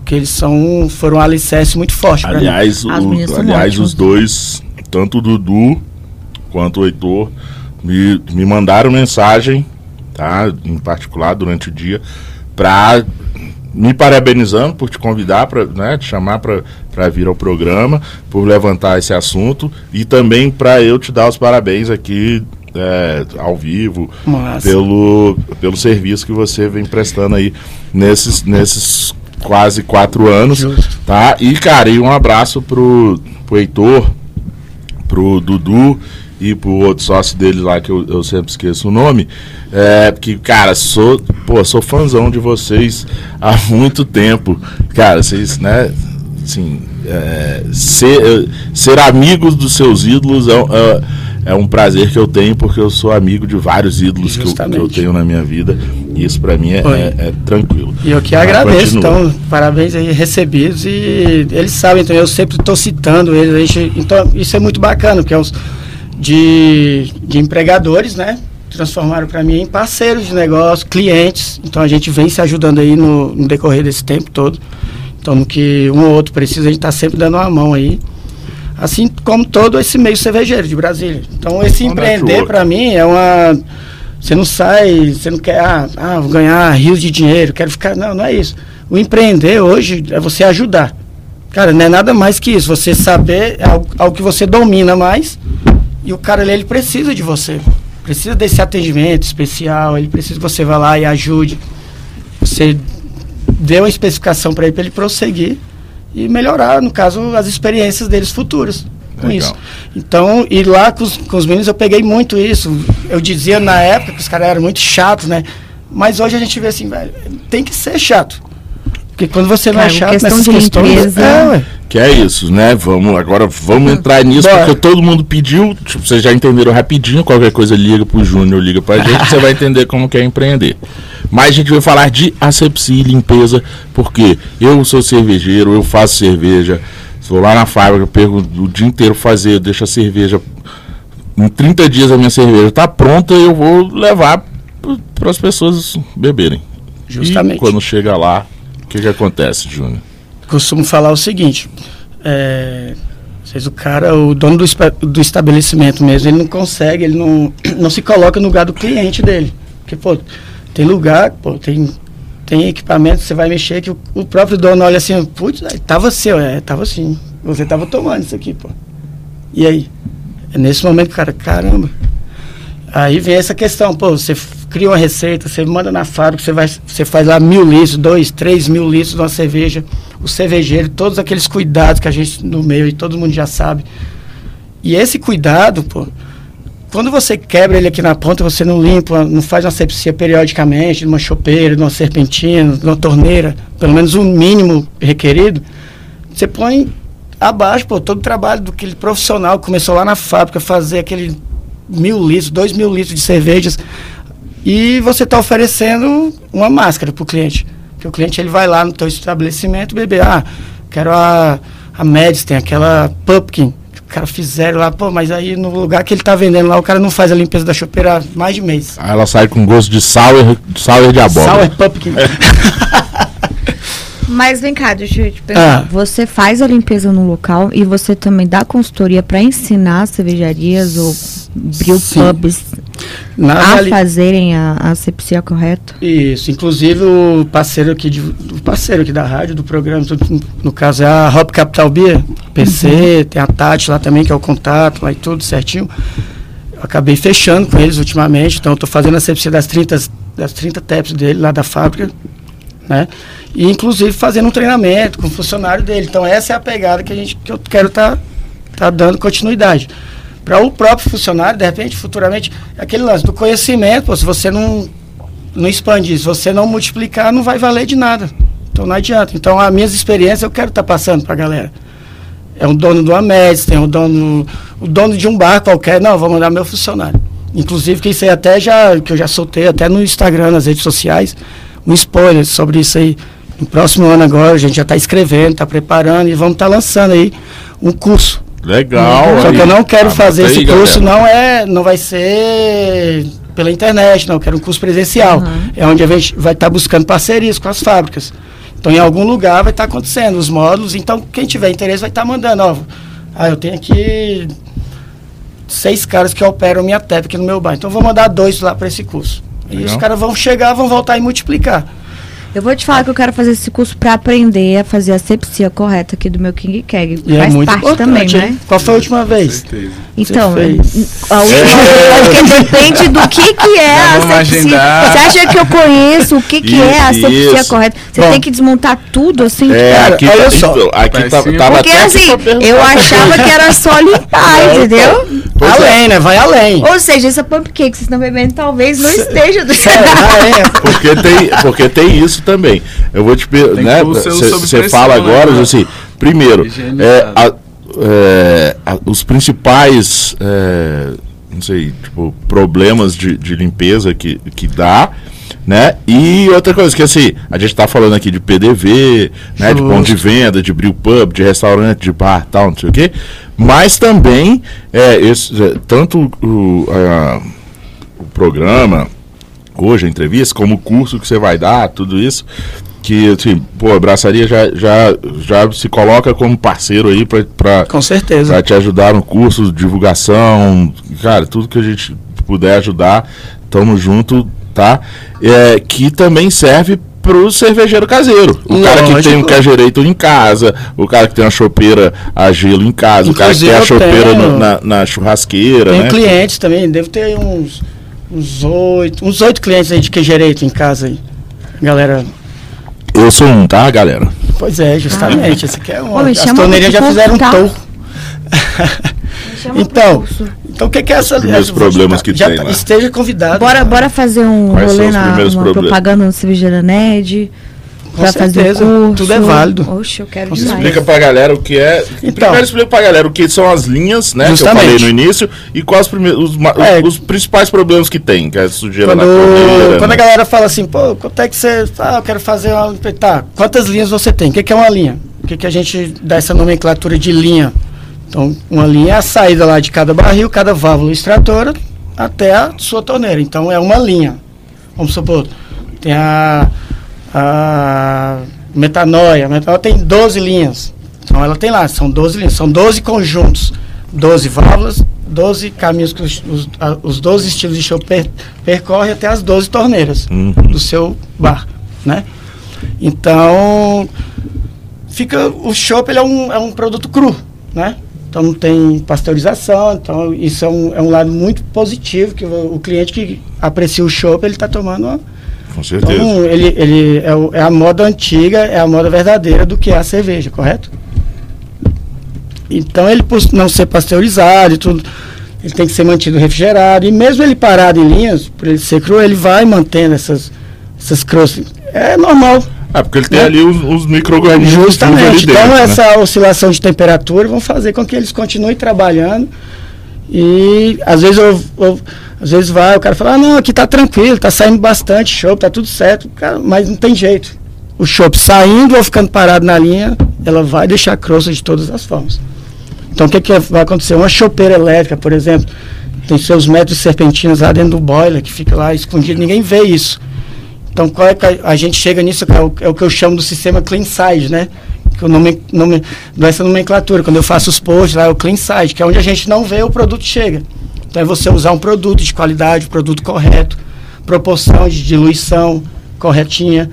S4: Porque eles são, foram um alicerce muito forte pra mim.
S2: Aliás, o- aliás
S3: ótimas.
S2: os dois, tanto o Dudu quanto o Heitor, me, me mandaram mensagem, tá? Em particular durante o dia, pra me parabenizando por te convidar, pra, né, te chamar para vir ao programa, por levantar esse assunto e também para eu te dar os parabéns aqui é, ao vivo
S4: Massa.
S2: pelo, pelo serviço que você vem prestando aí nesses, nesses quase quatro anos,
S4: Justo.
S2: tá? E, cara, e um abraço pro, pro Heitor, pro Dudu e pro outro sócio dele lá, que eu, eu sempre esqueço o nome. É, porque, cara, sou, pô, sou fãzão de vocês há muito tempo. Cara, vocês, né, assim, é, ser, ser amigos dos seus ídolos é, é, é um prazer que eu tenho, porque eu sou amigo de vários ídolos que eu, que eu tenho na minha vida. Isso pra mim é, é- é tranquilo.
S4: E eu que agradeço,
S2: continua.
S4: então, parabéns aí recebidos e eles sabem, então eu sempre estou citando eles, a gente, então isso é muito bacana, porque é uns de, de empregadores, né, transformaram para mim em parceiros de negócio, clientes, então a gente vem se ajudando aí no, no decorrer desse tempo todo, então no que um ou outro precisa, a gente está sempre dando uma mão aí, assim como todo esse meio cervejeiro de Brasília, então esse
S2: Um
S4: empreender para mim é uma você não sai, você não quer, ah, ah, ganhar rios de dinheiro, quero ficar. Não, não é isso. O empreender hoje é você ajudar. Cara, não é nada mais que isso. Você saber é algo, algo que você domina mais e o cara ali, ele precisa de você. Precisa desse atendimento especial, ele precisa que você vá lá e ajude. Você dê uma especificação para ele, para ele prosseguir e melhorar, no caso, as experiências deles futuras com
S2: Legal.
S4: isso. Então, e lá com os, com os meninos eu peguei muito isso. Eu dizia na época que os caras eram muito chatos, né? Mas hoje a gente vê assim, velho, tem que ser chato. Porque quando você não é
S3: Cara,
S4: chato
S3: questão
S4: nessas
S3: de
S4: questões.
S3: limpeza.
S4: É, ué.
S2: Que é isso, né? Vamos agora vamos entrar nisso
S4: Bora.
S2: porque todo mundo pediu. Tipo, vocês já entenderam rapidinho. Qualquer coisa liga pro Júnior, liga pra gente, você vai entender como que é empreender. Mas a gente vai falar de asepsia e limpeza, porque eu sou cervejeiro, eu faço cerveja, vou lá na fábrica, pego o dia inteiro fazer, deixo a cerveja. Em 30 dias a minha cerveja tá pronta eu vou levar para as pessoas beberem.
S4: Justamente.
S2: E quando chega lá, o que, que acontece, Júnior?
S4: costumo falar o seguinte: é, vocês, o cara, o dono do, do estabelecimento mesmo, ele não consegue, ele não, não se coloca no lugar do cliente dele. Porque, pô, tem lugar, pô, tem, tem equipamento, você vai mexer que o, o próprio dono olha assim, putz, tava seu, é, tava assim. Você tava tomando isso aqui, pô. E aí? É nesse momento, cara, caramba. Aí vem essa questão, pô, você cria uma receita, você manda na fábrica, você, vai, você faz lá mil litros, dois, três mil litros de uma cerveja, o cervejeiro, todos aqueles cuidados que a gente no meio e todo mundo já sabe. E esse cuidado, pô, quando você quebra ele aqui na ponta, você não limpa, não faz uma sepsia periodicamente, numa chopeira, numa serpentina, numa torneira, pelo menos o mínimo requerido, você põe abaixo, pô, todo o trabalho do aquele profissional que começou lá na fábrica, fazer aquele mil litros, dois mil litros de cervejas, e você está oferecendo uma máscara para o cliente. Porque o cliente ele vai lá no teu estabelecimento beber, ah, quero a, a tem aquela Pumpkin, que cara fizeram lá, pô, mas aí no lugar que ele tá vendendo lá, o cara não faz a limpeza da chopeira há mais de mês.
S2: Aí ela sai com gosto de sour, sour de abóbora.
S4: Sour Pumpkin.
S3: Mas vem cá, deixa eu te perguntar.
S4: Ah.
S3: Você faz a limpeza no local e você também dá consultoria para ensinar cervejarias ou brew
S4: Sim.
S3: pubs
S4: Na
S3: a fazerem a asepsia correta?
S4: Isso, inclusive o parceiro aqui, de, o parceiro aqui da rádio, do programa, no caso é a Hop Capital Beer, PC, tem a Tati lá também, que é o contato, lá e tudo certinho. Eu acabei fechando com eles ultimamente, então eu tô fazendo a sepsia das 30, das 30 taps dele lá da fábrica, né? E inclusive fazendo um treinamento com o funcionário dele. Então essa é a pegada que, a gente, que eu quero estar tá, dando continuidade. Para o próprio funcionário, de repente, futuramente, é aquele lance do conhecimento, pô, se você não não expande isso. Se você não multiplicar, não vai valer de nada. Então não adianta. Então as minhas experiências eu quero estar passando para a galera. É um dono do Amedes, tem um dono, o dono de um bar qualquer, não, vou mandar meu funcionário. Inclusive que isso aí até já, que eu já soltei até no Instagram, nas redes sociais, um spoiler sobre isso aí. No próximo ano agora a gente já está escrevendo, está preparando e vamos estar lançando aí um curso.
S2: Legal.
S4: Só que eu não quero
S2: Anota
S4: fazer
S2: aí,
S4: esse
S2: galera.
S4: curso, não é, não vai ser pela internet, não. Eu quero um curso presencial.
S3: Uhum.
S4: É onde a gente vai estar buscando parcerias com as fábricas. Então, em algum lugar vai estar acontecendo os módulos. Então, quem tiver interesse vai estar mandando. Ó, ah, eu tenho aqui seis caras que operam minha TEP aqui no meu bairro. Então, eu vou mandar dois lá para esse curso. E os caras vão chegar, vão voltar e multiplicar.
S3: Eu vou te falar que eu quero fazer esse curso para aprender a fazer a asepsia correta aqui do meu King Keg.
S4: E
S3: Faz
S4: é muito
S3: parte
S4: importante.
S3: também,
S4: hein?
S3: né?
S4: Qual foi a última vez?
S3: Então, a última vez, porque depende do que, que é a
S6: vamos
S3: asepsia.
S6: agendar.
S3: Você acha que eu conheço o que, que é a
S2: isso.
S3: correta? Você
S4: Bom.
S3: tem que desmontar tudo assim?
S2: É,
S4: Cara,
S2: aqui,
S4: olha
S2: tá-
S4: só.
S2: aqui tava,
S6: que-
S2: tava
S3: Porque assim, eu achava que era só limpar, entendeu?
S2: Pois é.
S4: além, né? Vai além.
S3: Ou seja, essa pump cake que vocês estão bebendo talvez não esteja do
S4: vai além.
S2: Porque tem, porque tem isso também. Eu vou te perguntar, né? Você fala agora,
S6: né?
S2: assim, primeiro, é, a- é, a- os principais, é, não sei, tipo, problemas de, de limpeza que, que dá, né? E outra coisa, que assim, a gente tá falando aqui de PDV, né? De ponto de venda, de brew pub, de restaurante, de bar, tal, não sei o quê. Mas também, é, esse, é, tanto o, a- o programa, hoje a entrevista, como o curso que você vai dar, tudo isso, que assim, pô, a braçaria já, já, já se coloca como parceiro aí pra, pra,
S4: Com certeza.
S2: pra te ajudar no curso, divulgação, cara, tudo que a gente puder ajudar, tamo junto, tá? É, que também serve pro cervejeiro caseiro. O cara que tem um
S4: Lógico.
S2: cajereito em casa, o cara que tem uma chopeira a gelo em casa, o cara que tem a
S4: Inclusive,
S2: chopeira no- na, na churrasqueira,
S4: Tem
S2: né?
S4: clientes também, devo ter uns uns oito, uns oito clientes aí de queijereito em casa aí. Galera,
S2: Eu sou um, tá, galera?
S4: pois é, justamente, esse aqui é um. As torneirinhas já fizeram um
S3: tá?
S4: tour. Então, então o que que é essa
S2: primeiros
S4: essa-
S2: problemas que
S4: já
S2: tem lá.
S4: Esteja convidado.
S3: Bora, bora fazer um
S2: Quais
S3: rolê
S2: os
S3: na
S2: problemas?
S3: propaganda no Cervejeira Nerd.
S4: Com
S3: pra fazer
S4: certeza,
S3: um curso.
S4: tudo é válido.
S3: Oxe, eu quero demais.
S2: Explica pra galera o que é.
S4: Então.
S2: Primeiro explica pra galera o que são as linhas, né? Que eu
S4: Justamente.
S2: falei no início, e quais os, primeiros, os,
S4: É.
S2: os principais problemas que tem, que é sujeira
S4: Quando,
S2: na
S4: quando
S2: né?
S4: a galera fala assim, pô, quanto é que você. Ah, eu quero fazer uma. Tá, quantas linhas você tem? O que, que é uma linha? O que, que a gente dá essa nomenclatura de linha? Então, uma linha é a saída lá de cada barril, cada válvula extratora, até a sua torneira. Então, é uma linha. Vamos supor, tem a. a metanoia. A metanoia tem 12 linhas. Então, ela tem lá, são 12 linhas, são 12 conjuntos, 12 válvulas, 12 caminhos que os, os, os 12 estilos de show per, percorrem até as 12 torneiras
S2: Uhum.
S4: do seu bar, né? Então, fica o chopp ele é um, é um produto cru, né? Então não tem pasteurização, então isso é um, é um lado muito positivo que o, o cliente que aprecia o chopp ele está tomando uma,
S2: Com certeza.
S4: então, ele, ele é, o- é a moda antiga, é a moda verdadeira do que é a cerveja, correto? Então, ele, por não ser pasteurizado e tudo, ele tem que ser mantido refrigerado. E mesmo ele parado em linhas, por ele ser cru, ele vai mantendo essas, essas crostas. É normal,
S2: Ah, porque ele tem
S4: né?
S2: ali os, os micro-organismos
S4: justamente.
S2: dentro,
S4: então,
S2: né?
S4: essa oscilação de temperatura vão fazer com que eles continuem trabalhando. E às vezes eu, eu- às vezes vai, o cara fala, ah, não, aqui tá tranquilo, tá saindo bastante chopp, tá tudo certo, Cara, mas não tem jeito. O chopp saindo ou ficando parado na linha, ela vai deixar crosta de todas as formas. Então o que, que vai acontecer? Uma chopeira elétrica, por exemplo, tem seus metros de serpentinas lá dentro do boiler, que fica lá escondido, ninguém vê isso. Então, qual é a, a gente chega nisso, é o, é o que eu chamo do sistema clean side, né? Que eu nome, nome, dessa nomenclatura, quando eu faço os posts lá, é o clean side, que é onde a gente não vê o produto chega. Então, é você usar um produto de qualidade, o produto correto, proporção de diluição corretinha,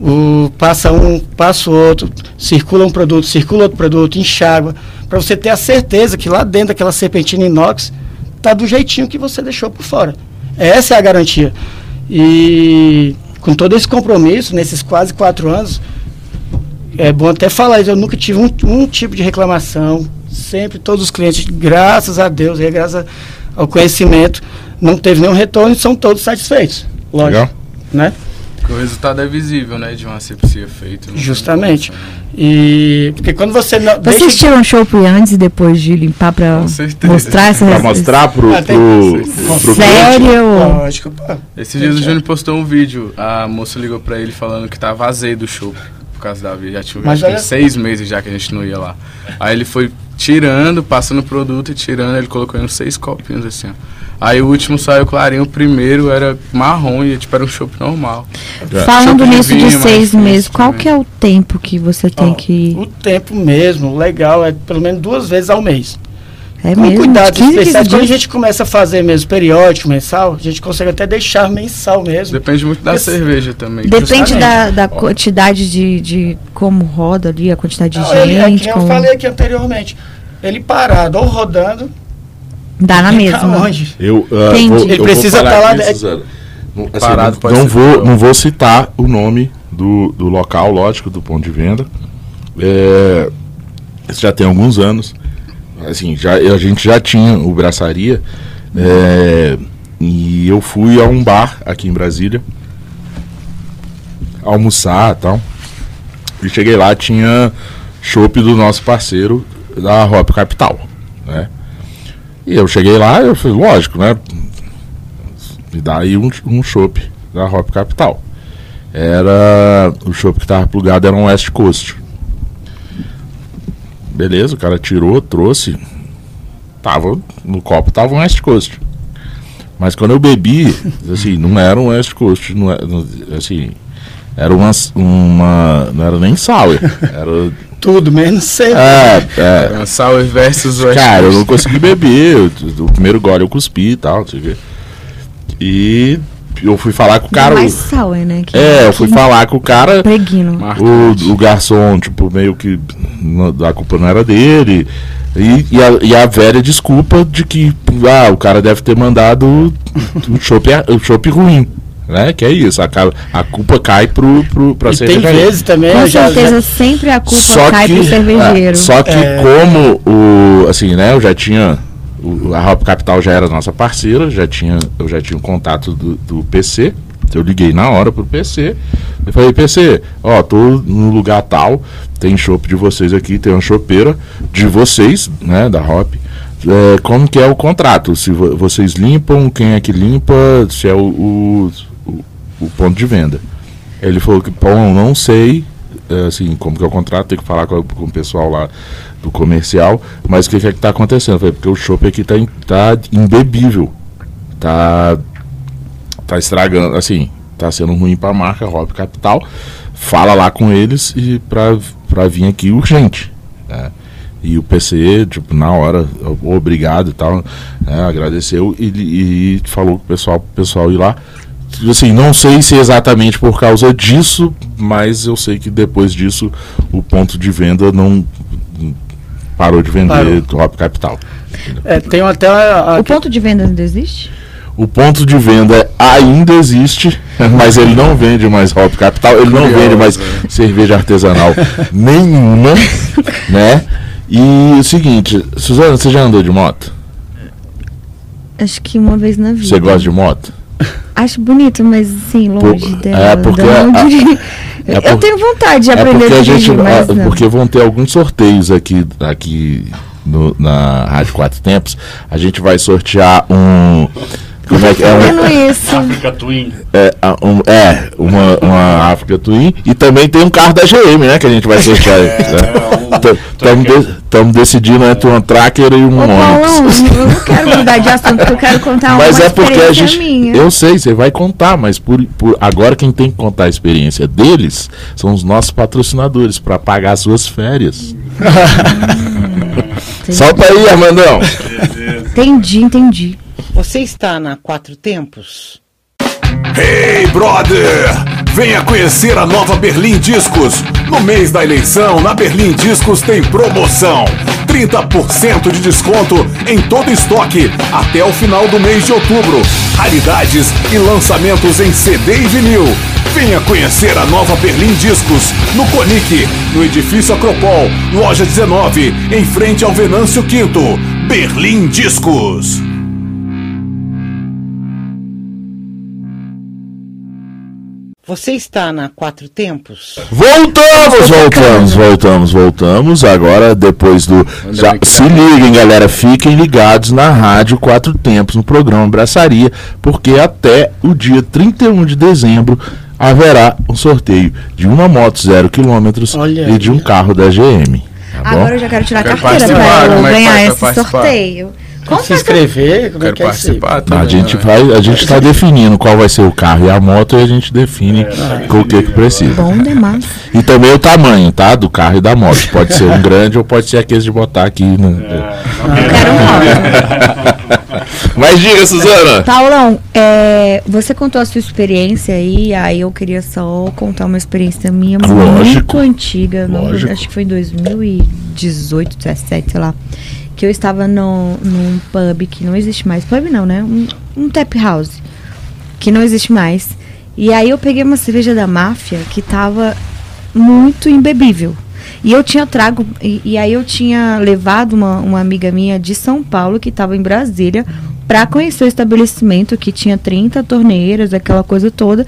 S4: o, passa um, passa o outro, circula um produto, circula outro produto, enxágua, para você ter a certeza que lá dentro daquela serpentina inox tá do jeitinho que você deixou por fora. Essa é a garantia. E com todo esse compromisso, nesses quase quatro anos, é bom até falar isso, eu nunca tive um, um tipo de reclamação. Sempre todos os clientes, graças a Deus, e graças ao conhecimento, não teve nenhum retorno e são todos satisfeitos. Lógico.
S2: Legal.
S4: Né?
S6: Porque o resultado é visível, né? De uma asepsia feita.
S4: Justamente. E porque quando você não
S3: Vocês
S4: deixa-
S3: tiram chopp antes e depois de limpar pra mostrar essa
S2: Pra mostrar pro,
S4: Ah, tem-
S2: pro, pro.
S3: Sério?
S4: Lógico, pô.
S6: Esses dias o Júnior postou um vídeo, a moça ligou pra ele falando que tava azedo o show. Por causa da vida. Já tinha
S4: Mas
S6: acho seis meses já que a gente não ia lá. Aí ele foi tirando, passando o produto e tirando, ele colocou em uns seis copinhos assim, ó. Aí o último saiu clarinho, o primeiro era marrom e tipo era um chopp normal.
S3: Falando
S6: Chopp de
S3: nisso de
S6: vinho,
S3: seis
S6: mais
S3: meses, qual
S6: também.
S3: que é o tempo que você tem
S4: Ó,
S3: que...
S4: O tempo mesmo, legal, é pelo menos duas vezes ao mês.
S3: É
S4: Com
S3: mesmo?
S4: cuidados
S3: 15, 15
S4: especiais. Quando a gente começa a fazer mesmo periódico, mensal, a gente consegue até deixar mensal mesmo.
S6: Depende muito da
S4: Esse-
S6: cerveja também.
S3: Depende
S4: justamente.
S3: da, da quantidade de, de como roda ali, a quantidade de
S4: Não, ele, é que
S3: gente.
S4: nem eu
S3: como-
S4: falei aqui anteriormente. Ele parado ou rodando,
S3: Dá na mesma.
S2: Eu,
S3: Entendi.
S2: vou,
S3: Ele
S2: eu
S4: precisa tá lá
S2: aqui,
S4: dentro.
S2: Suzana. Assim,
S6: Parado
S2: não- não vou, não vou citar o nome do, do local, lógico, do ponto de venda. É, já tem alguns anos. Assim, já, a gente já tinha o Braçaria. é, e eu fui a um bar aqui em Brasília almoçar e tal. E cheguei lá, tinha chopp do nosso parceiro da Hop Capital, né? E eu cheguei lá, eu falei, lógico, né? Me dá aí um, um da Hop Capital. Era. O chopp que tava plugado era um West Coast. Beleza, o cara tirou, trouxe. Tava. No copo tava um West Coast. Mas quando eu bebi, assim, não era um West Coast, não era, não- assim, era uma, uma. Não era nem sour. Era.
S4: Tudo, menos sempre.
S2: É, é,
S6: Era Sour versus West
S2: Cara, eu
S6: Coast.
S2: não consegui beber. eu- O primeiro gole eu cuspi e tal, não sei o quê. E eu fui falar com o cara.
S3: mais sour, né? Que-
S2: É, eu fui
S3: que
S2: falar com o cara.
S3: Preguino.
S2: O, o garçom, tipo, meio que a culpa não era dele. E, e, a, e a velha desculpa de que ah, o cara deve ter mandado o chopp o chopp ruim. Né? Que é isso, a, a culpa cai pro, pro, pra
S4: e tem
S2: cervejaria.
S4: vezes também,
S3: Com
S4: já,
S3: certeza,
S4: já-
S3: sempre a culpa
S2: Só
S3: cai
S2: que,
S3: pro cervejeiro.
S2: é, só que
S4: É.
S2: como o assim, né, eu já tinha o- a Hop Capital já era nossa parceira, já tinha eu já tinha o contato do, do PC. Eu liguei na hora pro PC. Eu falei, PC, ó, tô no lugar tal, tem chopp de vocês aqui, tem uma chopeira de vocês, né, da Hop. É, como que é o contrato? Se vo- vocês limpam, quem é que limpa, se é o, o, o- o ponto de venda. Ele falou que, eu não sei, é, assim, como que é o contrato, tem que falar com, com o pessoal lá do comercial, mas o que, que é que tá acontecendo? Porque o chopp aqui tá, em- tá imbebível. Tá, tá estragando, assim, tá sendo ruim pra marca Hop Capital. Fala lá com eles e pra vir aqui urgente. né? E o PC, tipo, na hora, obrigado e tal, né, agradeceu e, e falou pro pessoal, pro pessoal ir lá. Assim, não sei se é exatamente por causa disso, mas eu sei que depois disso o ponto de venda não parou de vender
S4: Parou.
S2: do Hop Capital.
S4: é, tem até a, a-
S3: O ponto de venda ainda existe?
S2: O ponto de venda ainda existe, mas ele não vende mais Hop Capital, ele não
S6: Curioso,
S2: vende mais
S6: né?
S2: cerveja artesanal nenhuma, né? E o seguinte, Suzana, você já andou de moto?
S3: Acho que uma vez na vida.
S2: Você gosta de moto?
S3: Acho bonito, mas assim, longe
S2: Por-
S3: dela.
S2: é, porque a- é
S3: Eu
S2: por-
S3: tenho vontade de
S2: É
S3: aprender
S2: porque
S3: a
S2: a gente,
S3: dirigir, mas não.
S2: porque vão ter alguns sorteios aqui, aqui no- na Rádio Quatro Tempos. A gente vai sortear um Como é que é?
S3: Vendo
S2: Um,
S3: isso.
S1: África Twin.
S2: é, um- é, uma, uma África Twin. E também tem um carro da GM, né? Que a gente vai sortear. Estamos decidindo entre uma Tracker e um
S3: Ô,
S2: Onix.
S3: eu não quero mudar de assunto, porque eu quero contar uma
S2: Mas é porque a gente.
S3: minha.
S2: Eu sei, você vai contar, mas por, por agora quem tem que contar a experiência deles são os nossos patrocinadores para pagar as suas férias. Solta aí, Armandão.
S3: Entendi, entendi.
S7: Você está na Quatro Tempos?
S8: Hey, brother! Venha conhecer a nova Berlim Discos. No mês da eleição, na Berlim Discos tem promoção. 30% de desconto em todo estoque até o final do mês de outubro. Raridades e lançamentos em CD e vinil. Venha conhecer a nova Berlim Discos no Conic, no edifício Acropol, loja 19, em frente ao Venâncio Quinto. Berlim Discos.
S7: Você está na Quatro Tempos?
S2: Voltamos, voltamos, voltamos, voltamos. Agora, depois do. Já, se liguem, galera. Fiquem ligados na Rádio Quatro Tempos, no programa Braçaria, porque até o dia 31 de dezembro haverá um sorteio de uma moto zero quilômetros
S4: Olha
S2: e de um carro da GM. Tá bom?
S3: Agora eu já quero tirar a carteira
S6: como é
S3: ganhar esse sorteio. Como
S4: Se inscrever, como é
S6: Quero
S4: que é isso aí?
S6: participar
S2: A
S6: também,
S2: gente
S6: né?
S2: vai, a gente está definindo qual vai ser o carro e a moto e a gente define com o que que precisa.
S3: Bom demais.
S2: E também o tamanho, tá? Do carro e da moto. Pode ser um grande ou pode ser aqueles de botar aqui no.
S3: Eu quero moto.
S2: Mas diga, Suzana!
S3: Paulão, é, você contou a sua experiência aí, aí eu queria só contar uma experiência minha
S2: Lógico.
S3: muito antiga, não- acho que foi em 2018, 17, sei lá, que eu estava no, num pub que não existe mais, pub não, né? Um, um tap house, que não existe mais. E aí eu peguei uma cerveja da máfia que tava muito imbebível. E eu tinha trago, e, e aí eu tinha levado uma, uma amiga minha de São Paulo que estava em Brasília para conhecer o estabelecimento que tinha 30 torneiras, aquela coisa toda.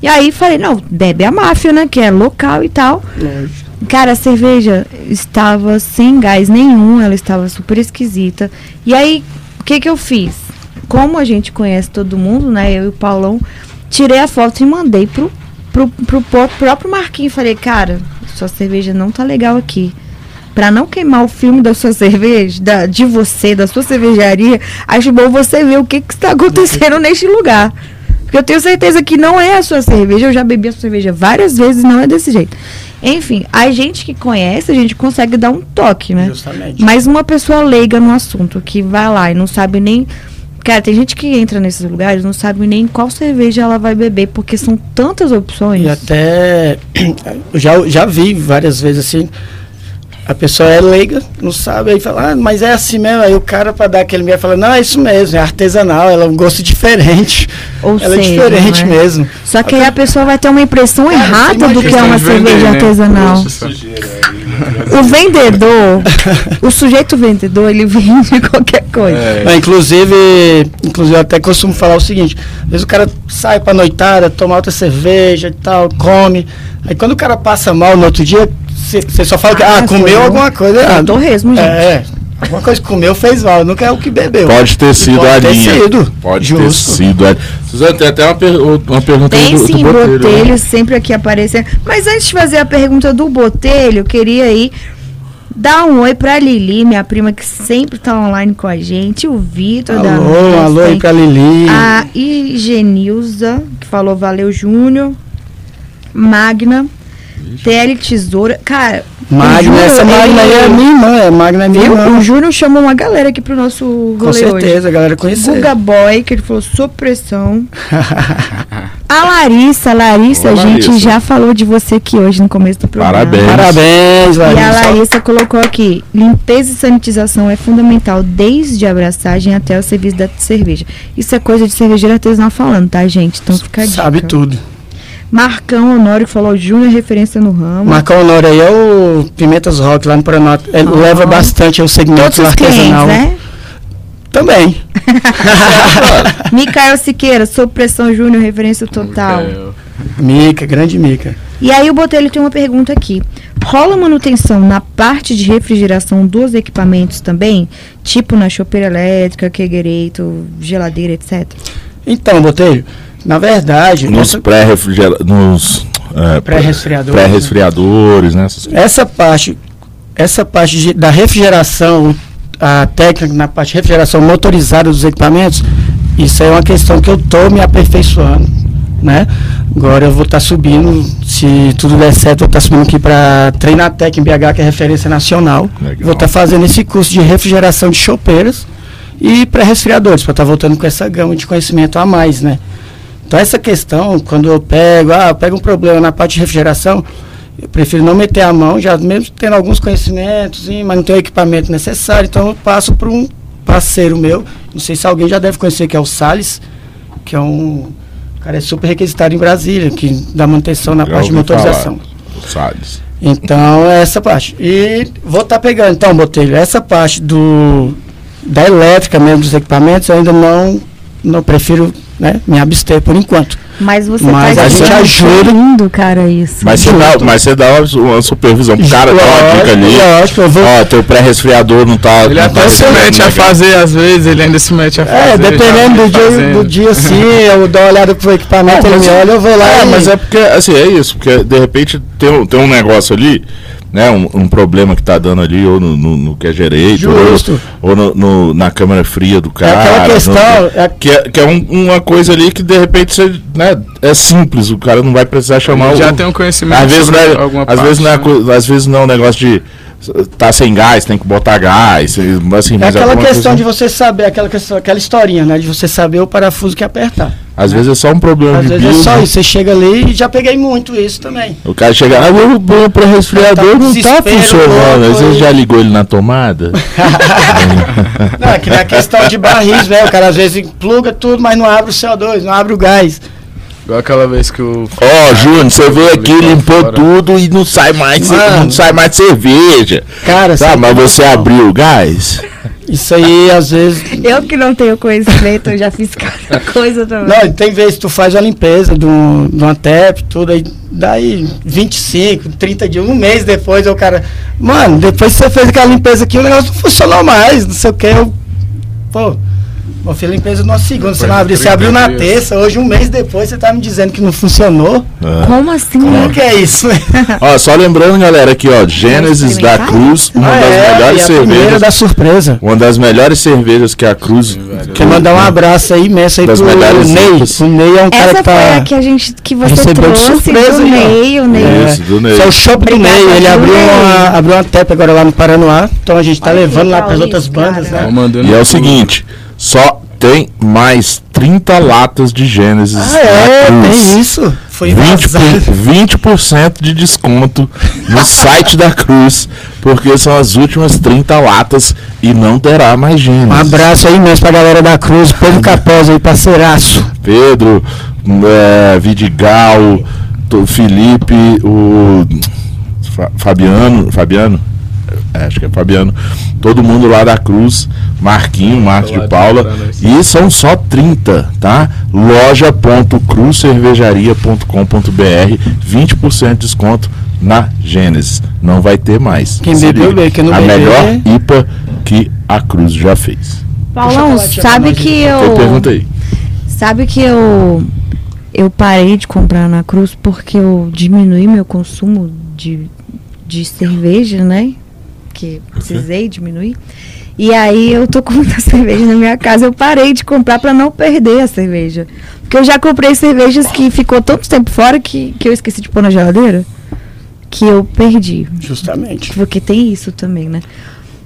S3: E aí falei, não, bebe a máfia, né? Que é local e tal. Cara, a cerveja estava sem gás nenhum, ela estava super esquisita. E aí, o que que eu fiz? Como a gente conhece todo mundo, né? Eu e o Paulão, tirei a foto e mandei pro, pro, pro pró- próprio Marquinhos. Falei, cara, sua cerveja não tá legal aqui. Pra não queimar o filme da sua cerveja, da, de você, da sua cervejaria, acho bom você ver o que que está acontecendo neste lugar. Porque eu tenho certeza que não é a sua cerveja. Eu já bebi a sua cerveja várias vezes, não é desse jeito. Enfim, a gente que conhece, a gente consegue dar um toque, né?
S4: Justamente.
S3: Mas uma pessoa leiga no assunto, que vai lá e não sabe nem. Cara, tem gente que entra nesses lugares, não sabe nem qual cerveja ela vai beber, porque são tantas opções.
S4: E até já, já vi várias vezes assim, a pessoa é leiga, não sabe, aí fala, ah, mas é assim mesmo. Aí o cara, para dar aquele meio, fala, não, é isso mesmo, é artesanal, ela é um gosto diferente.
S3: Ou
S4: ela
S3: seja,
S4: é diferente
S3: é?
S4: mesmo.
S3: Só que aí a pessoa vai ter uma impressão
S4: Cara,
S3: errada do que é uma cerveja
S6: vender, né?
S3: artesanal. O vendedor, o sujeito vendedor, ele vende qualquer coisa.
S6: É,
S4: Não, inclusive, inclusive eu até costumo falar o seguinte, às vezes o cara sai pra noitada, toma outra cerveja e tal, come. Aí quando o cara passa mal no outro dia, você só fala que
S3: Ah,
S4: ah, comeu
S3: foi um-
S4: alguma coisa errada.
S3: torresmo, gente.
S4: É, alguma coisa que comeu fez mal, nunca é o que bebeu.
S2: Pode ter sido
S4: pode
S2: a
S4: ter
S2: linha.
S4: sido.
S2: Pode
S4: Justo.
S2: ter sido a Suzana, tem até uma, per- uma pergunta
S3: Tem
S2: do, do
S3: sim,
S2: Botelho,
S3: botelho,
S2: né?
S3: sempre aqui aparecendo. Mas antes de fazer a pergunta do botelho, eu queria aí dar um oi pra Lili, minha prima que sempre tá online com a gente, o Vitor da
S4: Alô, alô aí pra Lili.
S3: a Igenilza, que falou valeu Júnior, Magna, TL Tesoura, cara,
S4: Magna,
S3: Júnior,
S4: essa Magna aí é minha irmã, é Magna é minha
S3: Viu?
S4: irmã.
S3: O Júnior chamou uma galera aqui pro nosso rolê
S4: Com
S3: hoje.
S4: certeza, a galera conheceu.
S3: Guga Boy, que ele falou sob pressão. A Larissa, Larissa,
S2: Ô,
S3: a gente
S2: Larissa.
S3: já falou de você aqui hoje no começo do programa.
S2: Parabéns.
S4: Parabéns,
S3: E a
S4: Larissa.
S3: Larissa colocou aqui: limpeza e sanitização é fundamental desde a abraçagem até o serviço da cerveja. Isso é coisa de cervejeiro artesanal falando, tá, gente? Então fica a dica.
S4: Sabe tudo.
S3: Marcão Honório que falou Júnior é referência no ramo.
S4: Marcão Honório aí é o Pimentas Rock lá no Paraná. Ele
S3: Ah.
S4: leva bastante o segmento
S3: Todos os clientes,
S4: artesanal.
S3: né?
S4: Também.
S3: Micael Siqueira, sob pressão Júnior, referência total.
S4: Mica, grande Mica.
S3: E aí o Botelho tem uma pergunta aqui. Rola manutenção na parte de refrigeração dos equipamentos também? Tipo na chopeira elétrica, queguereito, geladeira, etc?
S4: Então, Botelho, na verdade,
S2: Nos
S4: essa,
S2: pré-refrigera... Nos é,
S4: Pré-resfriadores,
S2: Pré-resfriadores, né? essas
S4: essa parte, essa parte de- da refrigeração, a técnica na parte de refrigeração motorizada dos equipamentos, isso aí é uma questão que eu estou me aperfeiçoando, né? Agora eu vou estar subindo, se tudo der certo, eu vou estar subindo aqui para Treinatec em BH, que é referência nacional.
S2: Legal.
S4: Vou estar fazendo esse curso de refrigeração de chopeiras e pré-resfriadores, para estar voltando com essa gama de conhecimento a mais, né? Então essa questão, quando eu pego, ah, eu pego um problema na parte de refrigeração, eu prefiro não meter a mão, já mesmo tendo alguns conhecimentos, mas não tenho o equipamento necessário, então eu passo para um parceiro meu, não sei se alguém já deve conhecer, que é o Salles, que é um cara é super requisitado em Brasília, que dá manutenção na
S2: Já
S4: parte de
S2: ouvi falar.
S4: motorização.
S2: Salles.
S4: Então, é essa parte. E vou estar pegando, então, Botelho, essa parte do da elétrica mesmo dos equipamentos, eu ainda não, não prefiro né, me abster por enquanto.
S3: Mas você
S4: Mas
S3: tá
S4: a gente ajuda.
S3: lindo, cara, isso.
S2: Mas você, dá, mas você dá uma, supervisão pro cara, dá uma dica ali.
S4: Lógico, eu vou.
S2: Ó, teu pré-resfriador não tá.
S6: Ele
S2: não
S6: até
S2: tá
S6: se mete a
S2: legal.
S6: fazer, às vezes, ele ainda se mete a fazer.
S4: É, dependendo do dia, do dia sim, eu dou uma olhada pro equipamento, ele me olha, eu vou lá
S2: É,
S4: e...
S2: mas é porque, assim, é isso, porque de repente tem, tem um negócio ali, né, um, um problema que tá dando ali, ou no, no, no que é direito,
S4: Justo.
S2: ou, ou no, no- na câmera fria do cara.
S4: aquela
S2: no-
S4: questão, é-
S2: que é, que é um- uma coisa ali que de repente você, né, é simples, o cara não vai precisar chamar
S6: já
S2: o.
S6: tem um conhecimento
S2: Às vezes, não
S6: sobre
S2: é,
S6: alguma
S2: às,
S6: parte,
S2: vezes não é,
S6: né?
S2: co- às vezes não é um negócio de tá sem gás, tem que botar gás, assim,
S4: É
S2: mas
S4: aquela questão
S2: coisa-
S4: de você saber, aquela, questão, aquela historinha, né? De você saber o parafuso que apertar.
S2: Às vezes é só um problema
S4: Às
S2: de
S4: vezes é
S2: build,
S4: só
S2: né?
S4: isso, você chega ali e já peguei muito isso também.
S2: O cara chega, ah, o meu pré-resfriador
S4: Tá
S2: não tá funcionando. Você
S4: aí.
S2: já ligou ele na tomada?
S4: Não, é que nem a questão de barris, né? O cara às vezes pluga tudo, mas não abre o CO2, não abre o gás.
S6: Igual aquela vez que o.
S2: Ó, Júnior, você veio aqui,
S6: Limpou fora.
S2: tudo e não sai mais,
S4: Mano.
S2: não sai mais cerveja.
S4: Cara,
S2: Tá,
S4: você
S2: mas você
S4: noção.
S2: abriu o gás?
S4: Isso aí, às vezes.
S3: Eu que não tenho conhecimento, eu já fiz cada coisa também.
S4: Não, tem vezes que tu faz a limpeza de, um, de uma TEP, tudo aí, daí 25, 30 dias, um mês depois, o cara. Mano, depois que você fez aquela limpeza aqui, o negócio não funcionou mais, não sei o que. Eu, pô, eu fiz a limpeza numa segunda, você não abriu, você
S6: 30
S4: abriu na
S6: dias.
S4: terça, hoje um mês depois você tá me dizendo que não funcionou.
S3: Como assim?
S4: Como que é isso?
S2: Ó, só lembrando, galera, aqui, ó, Gênesis da? Cruz, uma
S4: Ah,
S2: das
S4: é,
S2: melhores cervejas.
S4: da surpresa.
S2: Uma das melhores cervejas que a Cruz.
S4: Quer mandar um abraço aí imenso aí
S2: Das
S4: pro Ney. O Ney é um cara
S3: Essa
S4: que
S3: foi
S4: tá.
S3: a que a gente que você
S4: recebeu de
S3: trouxe
S4: surpresa
S3: do. Ney, o Ney.
S2: Isso, do Ney.
S4: Isso é o Shop do Ney. Ele abriu
S3: Ney?
S4: uma, abriu uma TEP agora lá no Paranoá. Então a gente tá
S3: que
S4: levando lá para as outras bandas,
S3: cara.
S4: né?
S2: E é o seguinte, só tem mais 30 latas de Gênesis
S4: Ah, é,
S2: Cruz.
S4: tem isso. Foi
S2: 20%,
S4: vazado.
S2: por, 20% de desconto no site da Cruz, porque são as últimas 30 latas e não terá mais
S4: Um
S2: Gênesis.
S4: abraço aí mesmo pra galera da Cruz, Pedro Capós aí, parceiraço.
S2: Pedro, é, Vidigal, Felipe, o Fa- Fabiano, Fabiano, acho que é Fabiano, todo mundo lá da Cruz, Marquinho, Marcos de Paula,
S6: isso.
S2: e são só 30, tá? loja.cruzcervejaria.com.br, 20% de desconto na Gênesis. Não vai ter mais.
S4: Quem bebeu, bebe, quem não
S2: A
S4: beber-
S2: melhor IPA que a Cruz já fez.
S3: Paulão,
S4: é
S3: sabe que eu.
S2: pergunta aí.
S3: Sabe que eu. Eu parei de comprar na Cruz porque eu diminuí meu consumo de, de cerveja, né? Que precisei diminuir. E aí eu tô com muita cerveja na minha casa. Eu parei de comprar para não perder a cerveja. Porque eu já comprei cervejas que ficou tanto tempo fora que, que eu esqueci de pôr na geladeira. Que eu perdi.
S4: Justamente.
S3: Porque tem isso também, né?